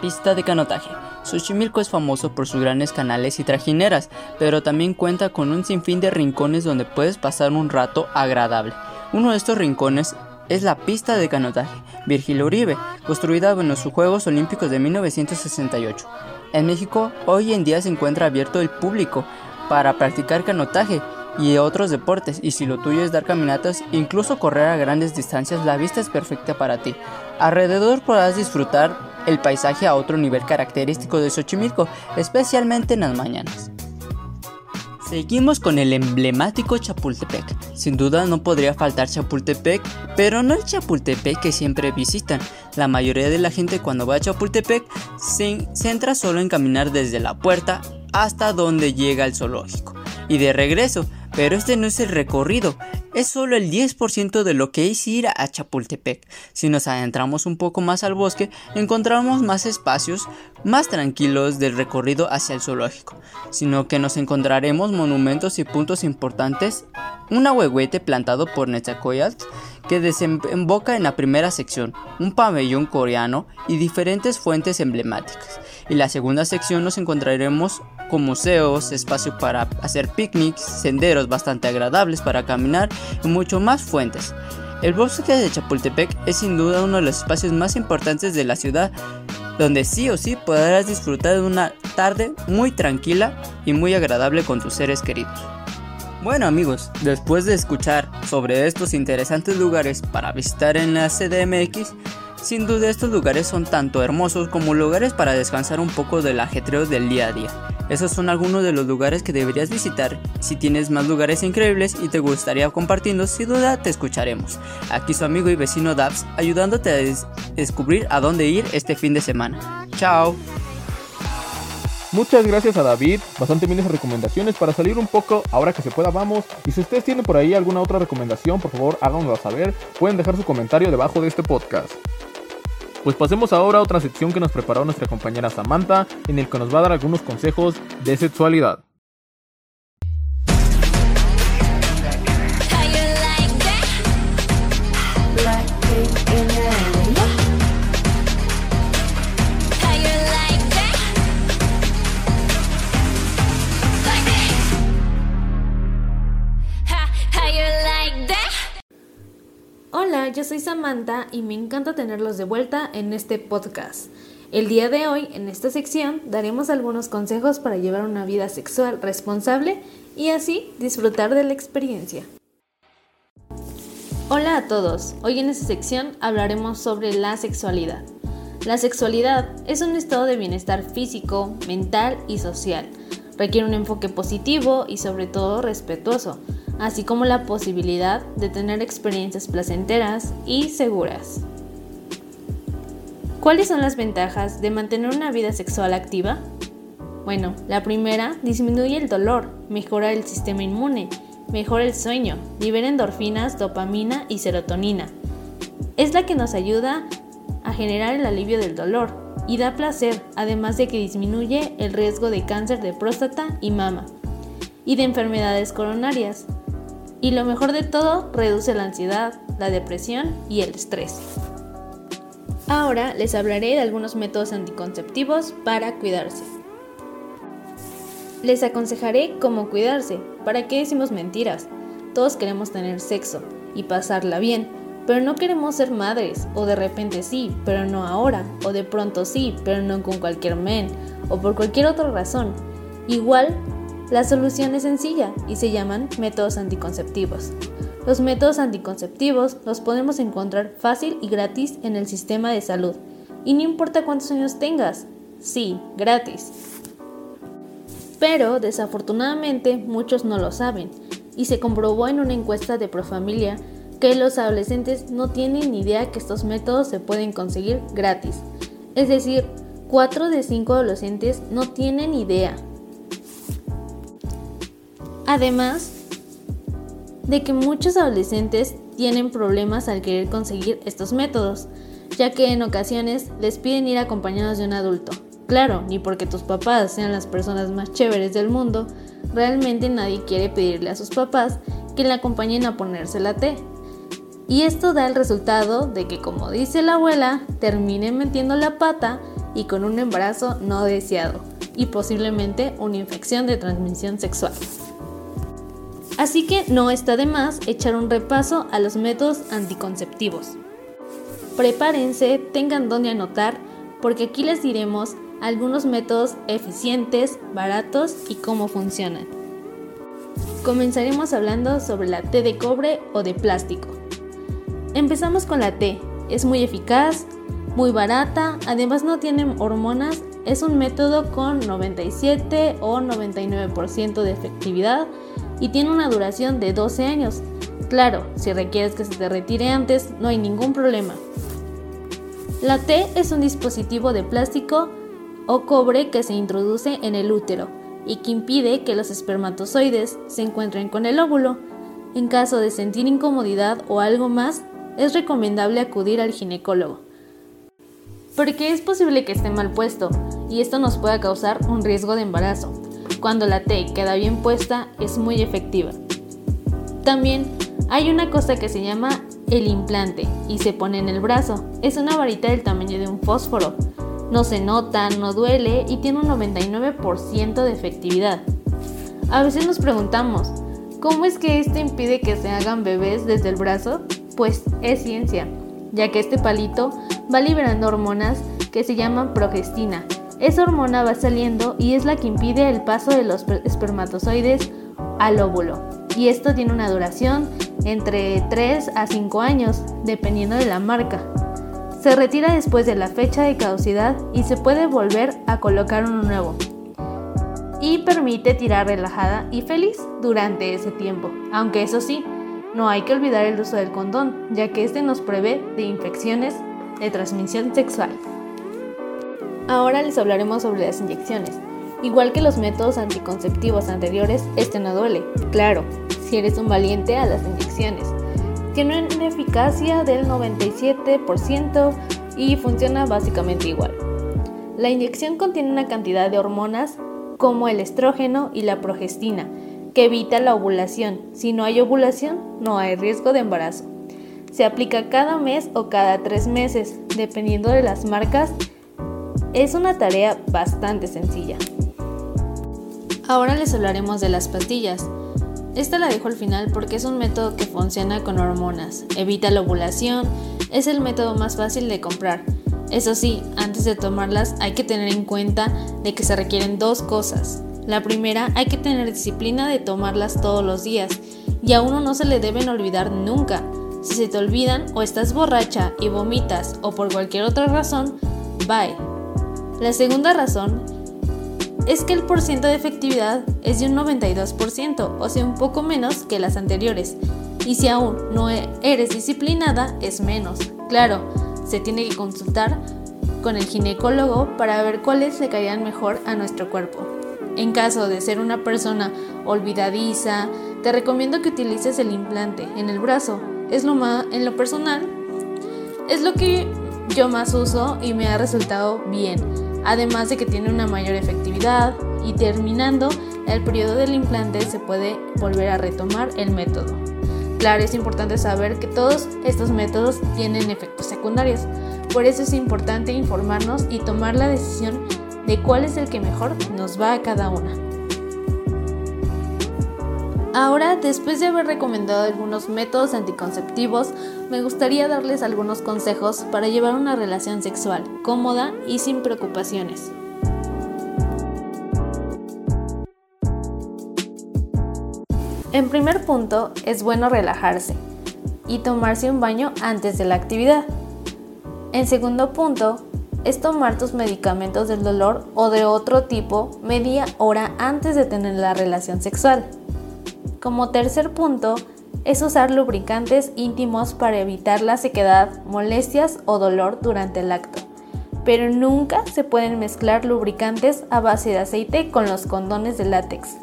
Pista de canotaje. Xochimilco es famoso por sus grandes canales y trajineras, pero también cuenta con un sinfín de rincones donde puedes pasar un rato agradable. Uno de estos rincones es la pista de canotaje Virgil Uribe, construida en los Juegos Olímpicos de 1968. En México, hoy en día se encuentra abierto al público para practicar canotaje y otros deportes, y si lo tuyo es dar caminatas, incluso correr a grandes distancias, la vista es perfecta para ti. Alrededor podrás disfrutar el paisaje a otro nivel característico de Xochimilco, especialmente en las mañanas. Seguimos con el emblemático Chapultepec. Sin duda no podría faltar Chapultepec, pero no el Chapultepec que siempre visitan. La mayoría de la gente cuando va a Chapultepec se centra solo en caminar desde la puerta hasta donde llega el zoológico. Y de regreso, pero este no es el recorrido, es solo el 10% de lo que es ir a Chapultepec. Si nos adentramos un poco más al bosque, encontramos más espacios más tranquilos del recorrido hacia el zoológico, sino que nos encontraremos monumentos y puntos importantes, un ahuehuete plantado por Netzacoyatl que desemboca en la primera sección, un pabellón coreano y diferentes fuentes emblemáticas. En la segunda sección nos encontraremos con museos, espacio para hacer picnics, senderos bastante agradables para caminar y mucho más fuentes. El bosque de Chapultepec es sin duda uno de los espacios más importantes de la ciudad, donde sí o sí podrás disfrutar de una tarde muy tranquila y muy agradable con tus seres queridos. Bueno amigos, después de escuchar sobre estos interesantes lugares para visitar en la CDMX, sin duda estos lugares son tanto hermosos como lugares para descansar un poco del ajetreo del día a día. Esos son algunos de los lugares que deberías visitar. Si tienes más lugares increíbles y te gustaría compartirlos, sin duda te escucharemos. Aquí su amigo y vecino Dabs ayudándote a descubrir a dónde ir este fin de semana. Chao. Muchas gracias a David, bastante bien esas recomendaciones para salir un poco, ahora que se pueda vamos. Y si ustedes tienen por ahí alguna otra recomendación, por favor háganoslo saber, pueden dejar su comentario debajo de este podcast. Pues pasemos ahora a otra sección que nos preparó nuestra compañera Samantha, en el que nos va a dar algunos consejos de sexualidad. Samantha y me encanta tenerlos de vuelta en este podcast. El día de hoy, en esta sección, daremos algunos consejos para llevar una vida sexual responsable y así disfrutar de la experiencia. Hola a todos, hoy en esta sección hablaremos sobre la sexualidad. La sexualidad es un estado de bienestar físico, mental y social. Requiere un enfoque positivo y sobre todo respetuoso, así como la posibilidad de tener experiencias placenteras y seguras. ¿Cuáles son las ventajas de mantener una vida sexual activa? Bueno, la primera, disminuye el dolor, mejora el sistema inmune, mejora el sueño, libera endorfinas, dopamina y serotonina. Es la que nos ayuda a generar el alivio del dolor y da placer, además de que disminuye el riesgo de cáncer de próstata y mama y de enfermedades coronarias. Y lo mejor de todo, reduce la ansiedad, la depresión y el estrés. Ahora les hablaré de algunos métodos anticonceptivos para cuidarse. Les aconsejaré cómo cuidarse. ¿Para qué decimos mentiras? Todos queremos tener sexo y pasarla bien, pero no queremos ser madres, o de repente sí, pero no ahora, o de pronto sí, pero no con cualquier men, o por cualquier otra razón. Igual, la solución es sencilla y se llaman métodos anticonceptivos. Los métodos anticonceptivos los podemos encontrar fácil y gratis en el sistema de salud. Y no importa cuántos años tengas. Sí, gratis. Pero desafortunadamente muchos no lo saben y se comprobó en una encuesta de Profamilia que los adolescentes no tienen idea que estos métodos se pueden conseguir gratis. Es decir, 4 de 5 adolescentes no tienen idea. Además, de que muchos adolescentes tienen problemas al querer conseguir estos métodos, ya que en ocasiones les piden ir acompañados de un adulto. Claro, ni porque tus papás sean las personas más chéveres del mundo, realmente nadie quiere pedirle a sus papás que le acompañen a ponerse la T. Y esto da el resultado de que, como dice la abuela, terminen metiendo la pata y con un embarazo no deseado y posiblemente una infección de transmisión sexual. Así que no está de más echar un repaso a los métodos anticonceptivos. Prepárense, tengan donde anotar, porque aquí les diremos algunos métodos eficientes, baratos y cómo funcionan. Comenzaremos hablando sobre la T de cobre o de plástico. Empezamos con la T. Es muy eficaz, muy barata, además no tiene hormonas, es un método con 97 o 99% de efectividad y tiene una duración de 12 años. Claro, si requieres que se te retire antes, no hay ningún problema. La T es un dispositivo de plástico o cobre que se introduce en el útero y que impide que los espermatozoides se encuentren con el óvulo. En caso de sentir incomodidad o algo más, es recomendable acudir al ginecólogo. Porque es posible que esté mal puesto y esto nos pueda causar un riesgo de embarazo. Cuando la T queda bien puesta es muy efectiva. También hay una cosa que se llama el implante y se pone en el brazo. Es una varita del tamaño de un fósforo. No se nota, no duele y tiene un 99% de efectividad. A veces nos preguntamos, ¿cómo es que esto impide que se hagan bebés desde el brazo? Pues es ciencia, ya que este palito va liberando hormonas que se llaman progestina esa hormona va saliendo y es la que impide el paso de los espermatozoides al óvulo. Y esto tiene una duración entre 3 a 5 años, dependiendo de la marca. Se retira después de la fecha de caducidad y se puede volver a colocar uno nuevo. Y permite tirar relajada y feliz durante ese tiempo. Aunque eso sí, no hay que olvidar el uso del condón, ya que este nos prevé de infecciones de transmisión sexual. Ahora les hablaremos sobre las inyecciones. Igual que los métodos anticonceptivos anteriores, este no duele, claro, si eres un valiente a las inyecciones. Tiene una eficacia del 97% y funciona básicamente igual. La inyección contiene una cantidad de hormonas como el estrógeno y la progestina, que evita la ovulación. Si no hay ovulación, no hay riesgo de embarazo. Se aplica cada mes o cada tres meses, dependiendo de las marcas es una tarea bastante sencilla. Ahora les hablaremos de las pastillas. Esta la dejo al final porque es un método que funciona con hormonas, evita la ovulación, es el método más fácil de comprar. Eso sí, antes de tomarlas hay que tener en cuenta de que se requieren dos cosas. La primera, hay que tener disciplina de tomarlas todos los días y a uno no se le deben olvidar nunca. Si se te olvidan o estás borracha y vomitas o por cualquier otra razón, bye. La segunda razón es que el porcentaje de efectividad es de un 92%, o sea, un poco menos que las anteriores. Y si aún no eres disciplinada, es menos. Claro, se tiene que consultar con el ginecólogo para ver cuáles le caerían mejor a nuestro cuerpo. En caso de ser una persona olvidadiza, te recomiendo que utilices el implante en el brazo. Es lo más, en lo personal, es lo que yo más uso y me ha resultado bien. Además de que tiene una mayor efectividad y terminando el periodo del implante se puede volver a retomar el método. Claro, es importante saber que todos estos métodos tienen efectos secundarios, por eso es importante informarnos y tomar la decisión de cuál es el que mejor nos va a cada una. Ahora, después de haber recomendado algunos métodos anticonceptivos, me gustaría darles algunos consejos para llevar una relación sexual cómoda y sin preocupaciones. En primer punto, es bueno relajarse y tomarse un baño antes de la actividad. En segundo punto, es tomar tus medicamentos del dolor o de otro tipo media hora antes de tener la relación sexual. Como tercer punto, es usar lubricantes íntimos para evitar la sequedad, molestias o dolor durante el acto. Pero nunca se pueden mezclar lubricantes a base de aceite con los condones de látex.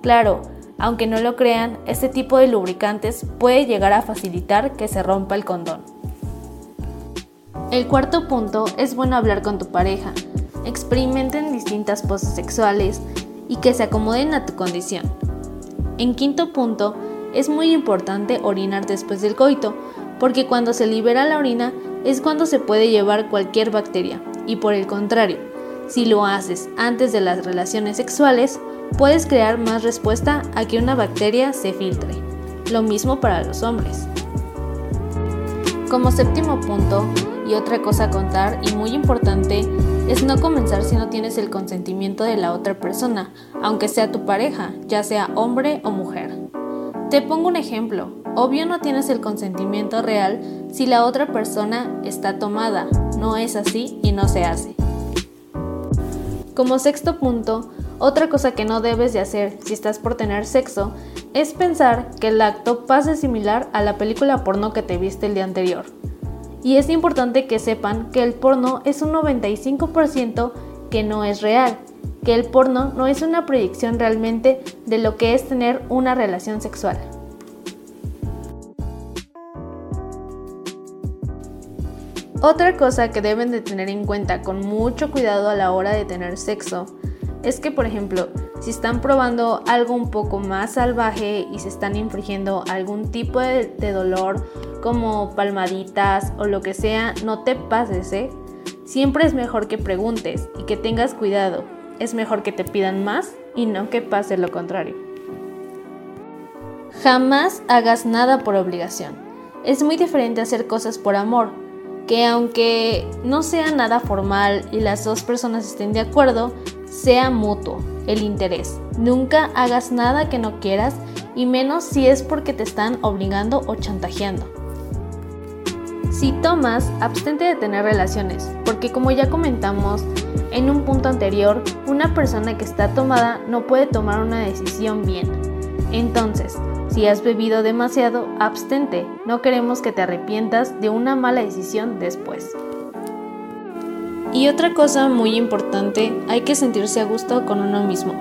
Claro, aunque no lo crean, este tipo de lubricantes puede llegar a facilitar que se rompa el condón. El cuarto punto es bueno hablar con tu pareja. Experimenten distintas poses sexuales y que se acomoden a tu condición. En quinto punto, es muy importante orinar después del coito, porque cuando se libera la orina es cuando se puede llevar cualquier bacteria, y por el contrario, si lo haces antes de las relaciones sexuales, puedes crear más respuesta a que una bacteria se filtre. Lo mismo para los hombres. Como séptimo punto, y otra cosa a contar y muy importante, es no comenzar si no tienes el consentimiento de la otra persona, aunque sea tu pareja, ya sea hombre o mujer. Te pongo un ejemplo. Obvio no tienes el consentimiento real si la otra persona está tomada. No es así y no se hace. Como sexto punto, otra cosa que no debes de hacer si estás por tener sexo es pensar que el acto pase similar a la película porno que te viste el día anterior. Y es importante que sepan que el porno es un 95% que no es real, que el porno no es una proyección realmente de lo que es tener una relación sexual. Otra cosa que deben de tener en cuenta con mucho cuidado a la hora de tener sexo es que, por ejemplo, si están probando algo un poco más salvaje y se están infringiendo algún tipo de, dolor como palmaditas o lo que sea, no te pases, ¿eh? Siempre es mejor que preguntes y que tengas cuidado. Es mejor que te pidan más y no que pase lo contrario. Jamás hagas nada por obligación. Es muy diferente hacer cosas por amor que aunque no sea nada formal y las dos personas estén de acuerdo, sea mutuo el interés. Nunca hagas nada que no quieras y menos si es porque te están obligando o chantajeando. Si tomas, abstente de tener relaciones, porque como ya comentamos en un punto anterior, una persona que está tomada no puede tomar una decisión bien. Entonces, si has bebido demasiado, abstente. No queremos que te arrepientas de una mala decisión después. Y otra cosa muy importante, hay que sentirse a gusto con uno mismo.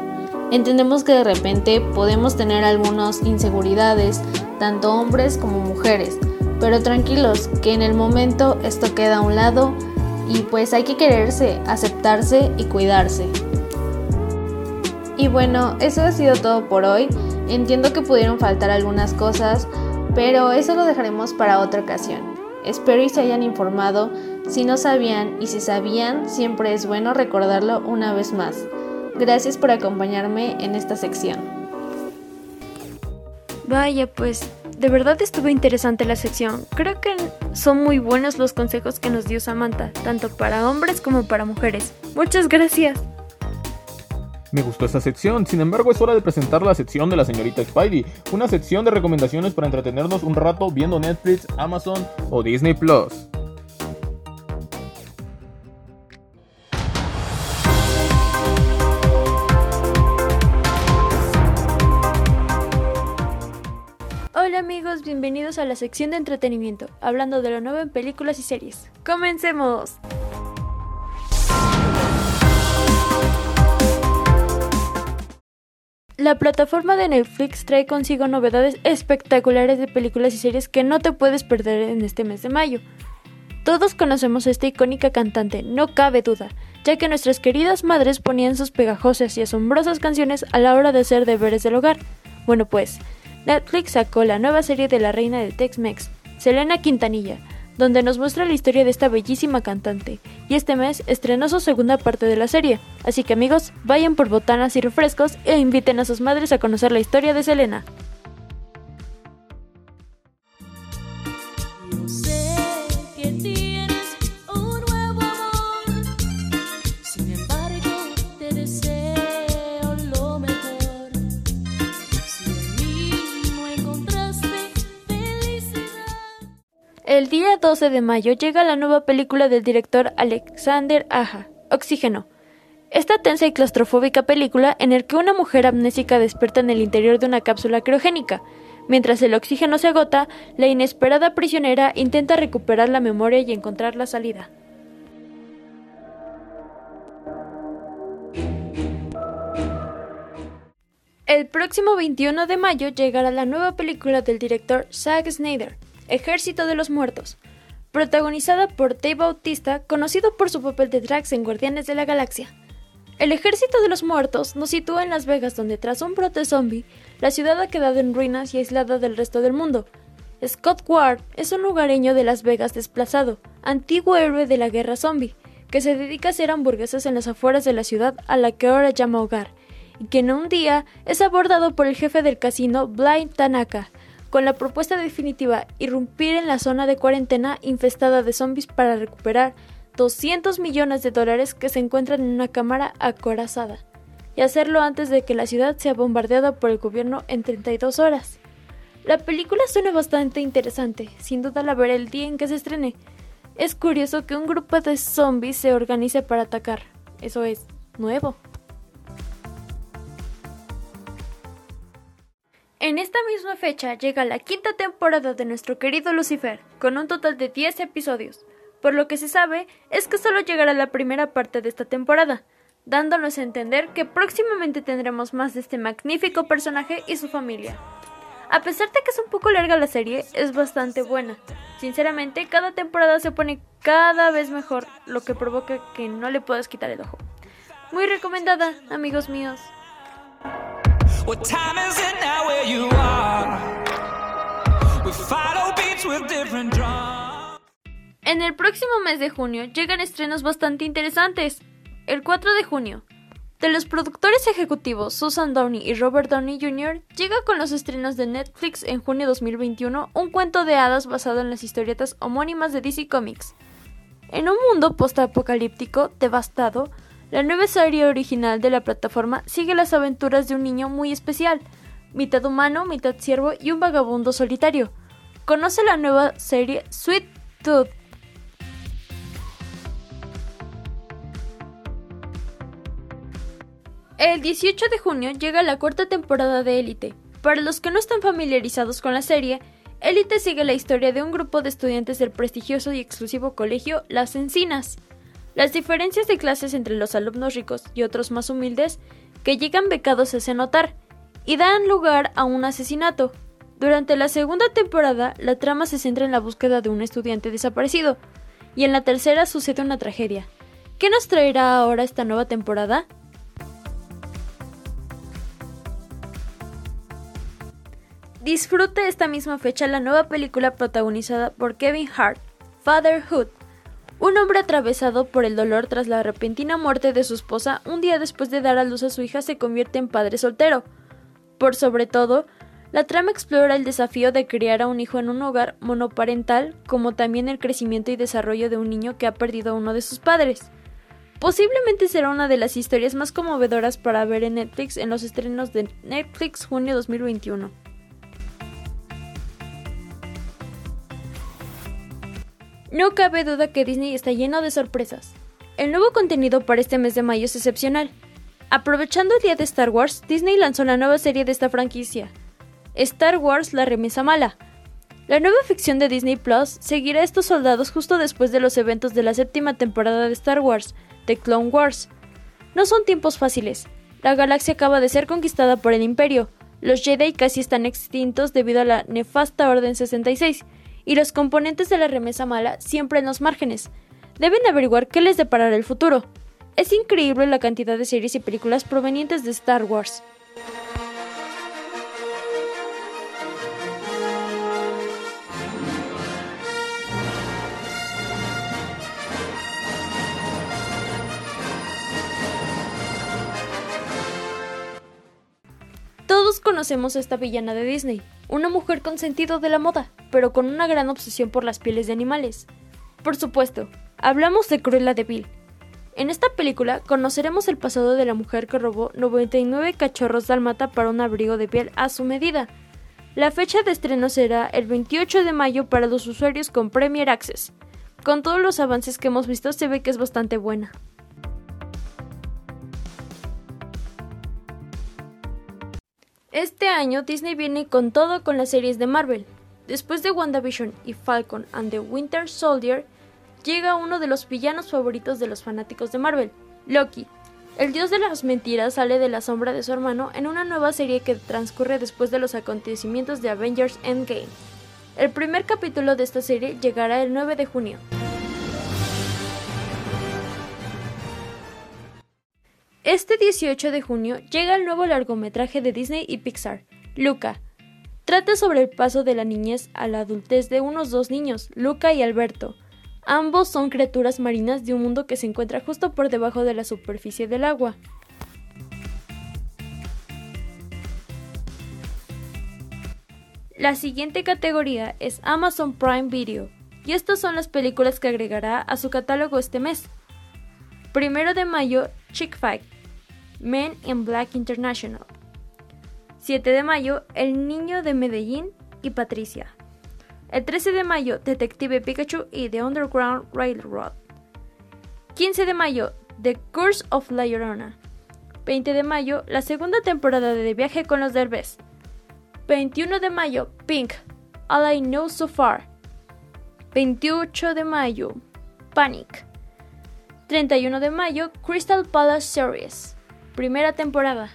Entendemos que de repente podemos tener algunas inseguridades, tanto hombres como mujeres, pero tranquilos, que en el momento esto queda a un lado y pues hay que quererse, aceptarse y cuidarse. Y bueno, eso ha sido todo por hoy. Entiendo que pudieron faltar algunas cosas, pero eso lo dejaremos para otra ocasión. Espero y se hayan informado. Si no sabían y si sabían, siempre es bueno recordarlo una vez más. Gracias por acompañarme en esta sección. Vaya, pues de verdad estuvo interesante la sección. Creo que son muy buenos los consejos que nos dio Samantha, tanto para hombres como para mujeres. Muchas gracias. Me gustó esta sección, sin embargo es hora de presentar la sección de la señorita Spidey, una sección de recomendaciones para entretenernos un rato viendo Netflix, Amazon o Disney Plus. Amigos, bienvenidos a la sección de entretenimiento, hablando de lo nuevo en películas y series. ¡Comencemos! La plataforma de Netflix trae consigo novedades espectaculares de películas y series que no te puedes perder en este mes de mayo. Todos conocemos a esta icónica cantante, no cabe duda, ya que nuestras queridas madres ponían sus pegajosas y asombrosas canciones a la hora de hacer deberes del hogar. Bueno pues, Netflix sacó la nueva serie de la reina del Tex-Mex, Selena Quintanilla, donde nos muestra la historia de esta bellísima cantante, y este mes estrenó su segunda parte de la serie. Así que amigos, vayan por botanas y refrescos e inviten a sus madres a conocer la historia de Selena. El día 12 de mayo llega la nueva película del director Alexander Aja, Oxígeno. Esta tensa y claustrofóbica película en el que una mujer amnésica despierta en el interior de una cápsula criogénica. Mientras el oxígeno se agota, la inesperada prisionera intenta recuperar la memoria y encontrar la salida. El próximo 21 de mayo llegará la nueva película del director Zack Snyder, Ejército de los Muertos, protagonizada por Dave Bautista, conocido por su papel de Drax en Guardianes de la Galaxia. El Ejército de los Muertos nos sitúa en Las Vegas, donde tras un brote zombie, la ciudad ha quedado en ruinas y aislada del resto del mundo. Scott Ward es un lugareño de Las Vegas desplazado, antiguo héroe de la guerra zombie, que se dedica a hacer hamburguesas en las afueras de la ciudad a la que ahora llama hogar, y que en un día es abordado por el jefe del casino Blind Tanaka, con la propuesta definitiva irrumpir en la zona de cuarentena infestada de zombies para recuperar 200 millones de dólares que se encuentran en una cámara acorazada, y hacerlo antes de que la ciudad sea bombardeada por el gobierno en 32 horas. La película suena bastante interesante, sin duda la veré el día en que se estrene. Es curioso que un grupo de zombies se organice para atacar. Eso es nuevo. En esta misma fecha llega la quinta temporada de nuestro querido Lucifer, con un total de 10 episodios. Por lo que se sabe es que solo llegará la primera parte de esta temporada, dándonos a entender que próximamente tendremos más de este magnífico personaje y su familia. A pesar de que es un poco larga la serie, es bastante buena. Sinceramente, cada temporada se pone cada vez mejor, lo que provoca que no le puedas quitar el ojo. Muy recomendada, amigos míos. En el próximo mes de junio llegan estrenos bastante interesantes. El 4 de junio, de los productores ejecutivos Susan Downey y Robert Downey Jr., llega con los estrenos de Netflix en junio de 2021 un cuento de hadas basado en las historietas homónimas de DC Comics. En un mundo postapocalíptico devastado, la nueva serie original de la plataforma sigue las aventuras de un niño muy especial, mitad humano, mitad ciervo y un vagabundo solitario. Conoce la nueva serie Sweet Tooth. El 18 de junio llega la cuarta temporada de Élite. Para los que no están familiarizados con la serie, Élite sigue la historia de un grupo de estudiantes del prestigioso y exclusivo colegio Las Encinas. Las diferencias de clases entre los alumnos ricos y otros más humildes que llegan becados se hacen notar y dan lugar a un asesinato. Durante la segunda temporada, la trama se centra en la búsqueda de un estudiante desaparecido, y en la tercera sucede una tragedia. ¿Qué nos traerá ahora esta nueva temporada? Disfrute esta misma fecha la nueva película protagonizada por Kevin Hart, Fatherhood, un hombre atravesado por el dolor tras la repentina muerte de su esposa un día después de dar a luz a su hija se convierte en padre soltero. Por sobre todo, La trama explora el desafío de criar a un hijo en un hogar monoparental, como también el crecimiento y desarrollo de un niño que ha perdido a uno de sus padres. Posiblemente será una de las historias más conmovedoras para ver en Netflix en los estrenos de Netflix junio 2021. No cabe duda que Disney está lleno de sorpresas. El nuevo contenido para este mes de mayo es excepcional. Aprovechando el día de Star Wars, Disney lanzó la nueva serie de esta franquicia, Star Wars La remesa mala. La nueva ficción de Disney Plus seguirá a estos soldados justo después de los eventos de la séptima temporada de Star Wars, The Clone Wars. No son tiempos fáciles. La galaxia acaba de ser conquistada por el Imperio. Los Jedi casi están extintos debido a la nefasta Orden 66, y los componentes de la remesa mala siempre en los márgenes. Deben averiguar qué les deparará el futuro. Es increíble la cantidad de series y películas provenientes de Star Wars. Todos conocemos a esta villana de Disney, una mujer con sentido de la moda, pero con una gran obsesión por las pieles de animales. Por supuesto, hablamos de Cruella de Vil. En esta película conoceremos el pasado de la mujer que robó 99 cachorros dalmata para un abrigo de piel a su medida. La fecha de estreno será el 28 de mayo para los usuarios con Premier Access. Con todos los avances que hemos visto se ve que es bastante buena. Este año Disney viene con todo con las series de Marvel. Después de WandaVision y Falcon and the Winter Soldier, llega uno de los villanos favoritos de los fanáticos de Marvel, Loki. El dios de las mentiras sale de la sombra de su hermano en una nueva serie que transcurre después de los acontecimientos de Avengers Endgame. El primer capítulo de esta serie llegará el 9 de junio. Este 18 de junio llega el nuevo largometraje de Disney y Pixar, Luca. Trata sobre el paso de la niñez a la adultez de unos dos niños, Luca y Alberto. Ambos son criaturas marinas de un mundo que se encuentra justo por debajo de la superficie del agua. La siguiente categoría es Amazon Prime Video, y estas son las películas que agregará a su catálogo este mes. Primero de mayo, Chick Fight, Men in Black International. 7 de mayo, El Niño de Medellín y Patricia. El 13 de mayo, Detective Pikachu y The Underground Railroad. 15 de mayo, The Curse of La Llorona. 20 de mayo, la segunda temporada de Viaje con los Derbez. 21 de mayo, Pink, All I Know So Far. 28 de mayo, Panic. 31 de mayo, Crystal Palace Series primera temporada.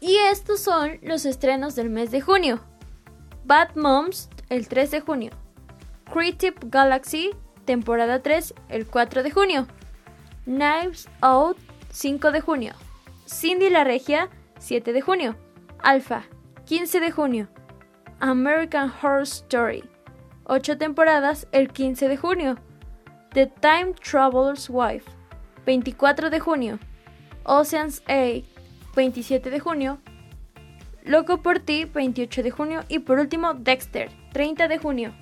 Y estos son los estrenos del mes de junio. Bad Moms el 3 de junio. Creative Galaxy temporada 3 el 4 de junio. Knives Out 5 de junio. Cindy la Regia 7 de junio. Alpha 15 de junio. American Horror Story 8 temporadas el 15 de junio. The Time Traveler's Wife, 24 de junio. Ocean's 8, 27 de junio. Loco por ti, 28 de junio. Y por último, Dexter, 30 de junio.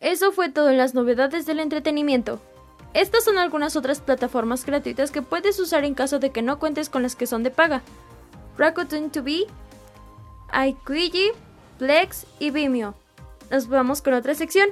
Eso fue todo en las novedades del entretenimiento. Estas son algunas otras plataformas gratuitas que puedes usar en caso de que no cuentes con las que son de paga. Rakuten 2B, iQuigi, Plex y Vimeo. Nos vamos con otra sección.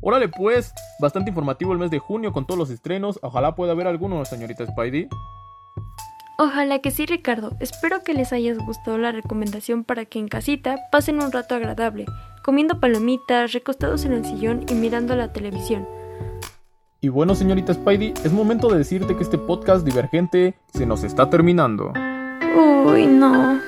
Órale pues, bastante informativo el mes de junio con todos los estrenos. Ojalá pueda haber alguno, señorita Spidey. Ojalá que sí, Ricardo. Espero que les haya gustado la recomendación para que en casita pasen un rato agradable, comiendo palomitas, recostados en el sillón y mirando la televisión. Y bueno, señorita Spidey, es momento de decirte que este podcast divergente se nos está terminando. Uy, no.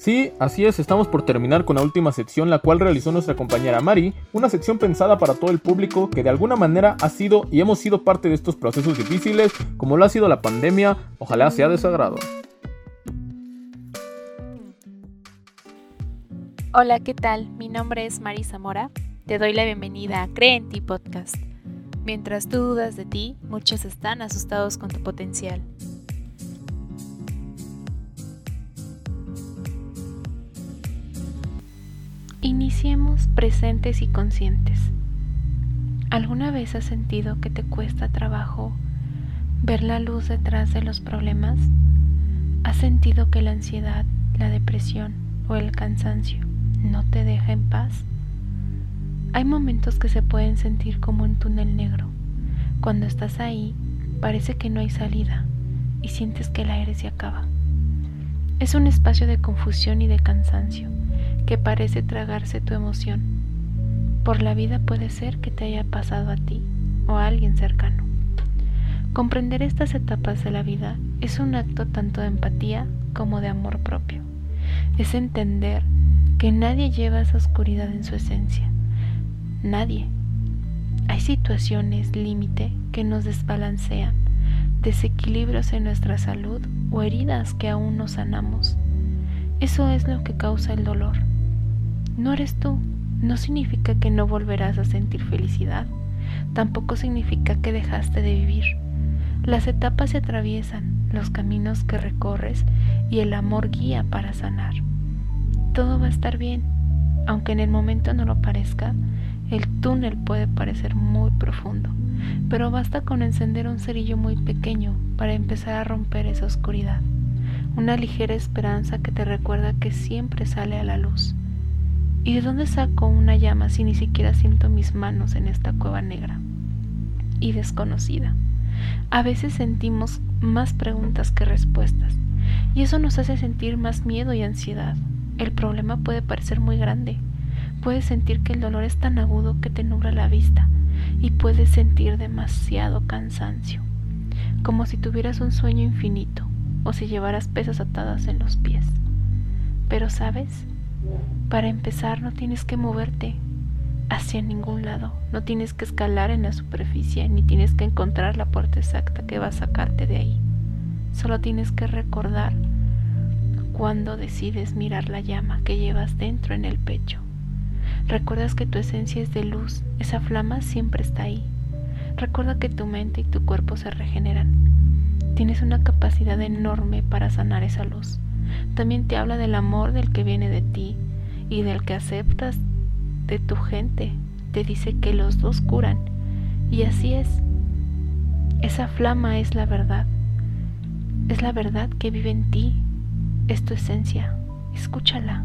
Sí, así es, estamos por terminar con la última sección, la cual realizó nuestra compañera Mari, una sección pensada para todo el público que de alguna manera ha sido y hemos sido parte de estos procesos difíciles, como lo ha sido la pandemia, ojalá sea de. Hola, ¿qué tal? Mi nombre es Mari Zamora. Te doy la bienvenida a Cree en ti podcast. Mientras tú dudas de ti, muchos están asustados con tu potencial. Iniciemos presentes y conscientes. ¿Alguna vez has sentido que te cuesta trabajo ver la luz detrás de los problemas? ¿Has sentido que la ansiedad, la depresión o el cansancio no te deja en paz? Hay momentos que se pueden sentir como un túnel negro. Cuando estás ahí, parece que no hay salida y sientes que el aire se acaba. Es un espacio de confusión y de cansancio que parece tragarse tu emoción. Por la vida puede ser que te haya pasado a ti o a alguien cercano. Comprender estas etapas de la vida es un acto tanto de empatía como de amor propio. Es entender que nadie lleva esa oscuridad en su esencia. Nadie. Hay situaciones límite que nos desbalancean, desequilibrios en nuestra salud o heridas que aún no sanamos. Eso es lo que causa el dolor no eres tú. No significa que no volverás a sentir felicidad. Tampoco significa que dejaste de vivir. Las etapas se atraviesan, los caminos que recorres y el amor guía para sanar. Todo va a estar bien, aunque en el momento no lo parezca, el túnel puede parecer muy profundo, pero basta con encender un cerillo muy pequeño para empezar a romper esa oscuridad. Una ligera esperanza que te recuerda que siempre sale a la luz. ¿Y de dónde saco una llama si ni siquiera siento mis manos en esta cueva negra y desconocida? A veces sentimos más preguntas que respuestas y eso nos hace sentir más miedo y ansiedad. El problema puede parecer muy grande. Puedes sentir que el dolor es tan agudo que te nubla la vista y puedes sentir demasiado cansancio, como si tuvieras un sueño infinito o si llevaras pesas atadas en los pies. Pero sabes, para empezar, no tienes que moverte hacia ningún lado, no tienes que escalar en la superficie, ni tienes que encontrar la puerta exacta que va a sacarte de ahí. Solo tienes que recordar cuando decides mirar la llama que llevas dentro en el pecho. Recuerdas que tu esencia es de luz, esa flama siempre está ahí. Recuerda que tu mente y tu cuerpo se regeneran. Tienes una capacidad enorme para sanar esa luz. También te habla del amor del que viene de ti y del que aceptas de tu gente. Te dice que los dos curan. Y así es. Esa flama es la verdad. Es la verdad que vive en ti. Es tu esencia. Escúchala.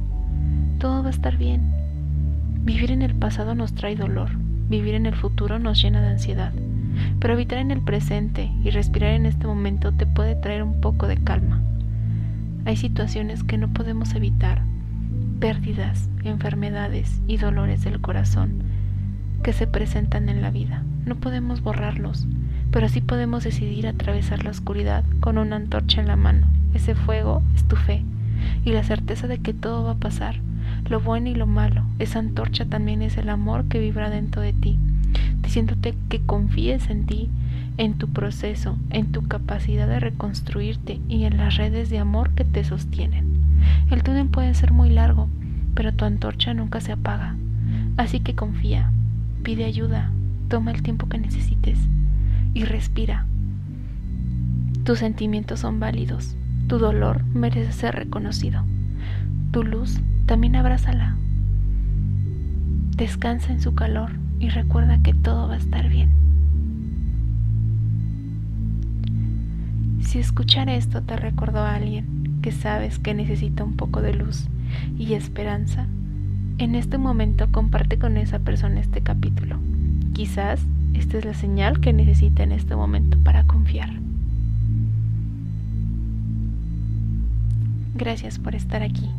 Todo va a estar bien. Vivir en el pasado nos trae dolor. Vivir en el futuro nos llena de ansiedad. Pero habitar en el presente y respirar en este momento te puede traer un poco de calma. Hay situaciones que no podemos evitar, pérdidas, enfermedades y dolores del corazón que se presentan en la vida. No podemos borrarlos, pero sí podemos decidir atravesar la oscuridad con una antorcha en la mano. Ese fuego es tu fe y la certeza de que todo va a pasar, lo bueno y lo malo. Esa antorcha también es el amor que vibra dentro de ti, diciéndote que confíes en ti en tu proceso, en tu capacidad de reconstruirte y en las redes de amor que te sostienen. El túnel puede ser muy largo, pero tu antorcha nunca se apaga. Así que confía, pide ayuda, toma el tiempo que necesites y respira. Tus sentimientos son válidos, tu dolor merece ser reconocido. Tu luz también abrázala. Descansa en su calor y recuerda que todo va a estar bien. Si escuchar esto te recordó a alguien que sabes que necesita un poco de luz y esperanza, en este momento comparte con esa persona este capítulo. Quizás esta es la señal que necesita en este momento para confiar. Gracias por estar aquí.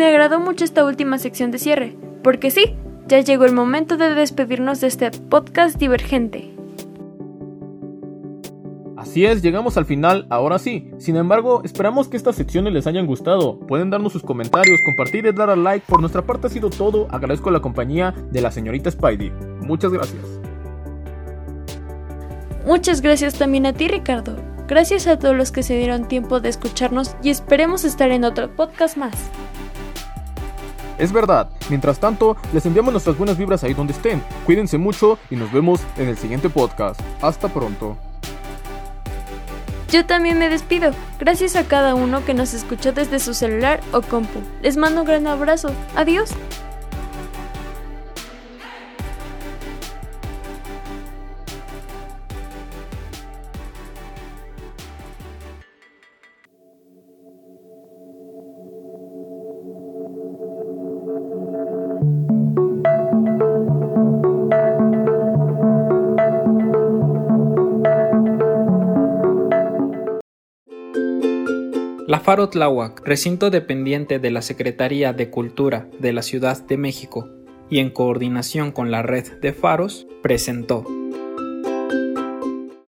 Me agradó mucho esta última sección de cierre. Porque sí, ya llegó el momento de despedirnos de este podcast divergente. Así es, llegamos al final, ahora sí. Sin embargo, esperamos que estas secciones les hayan gustado. Pueden darnos sus comentarios, compartir y dar al like. Por nuestra parte ha sido todo. Agradezco la compañía de la señorita Spidey. Muchas gracias. Muchas gracias también a ti, Ricardo. Gracias a todos los que se dieron tiempo de escucharnos y esperemos estar en otro podcast más. Es verdad. Mientras tanto, les enviamos nuestras buenas vibras ahí donde estén. Cuídense mucho y nos vemos en el siguiente podcast. Hasta pronto. Yo también me despido. Gracias a cada uno que nos escuchó desde su celular o compu. Les mando un gran abrazo. Adiós. Tláhuac, recinto dependiente de la Secretaría de Cultura de la Ciudad de México y en coordinación con la red de faros, presentó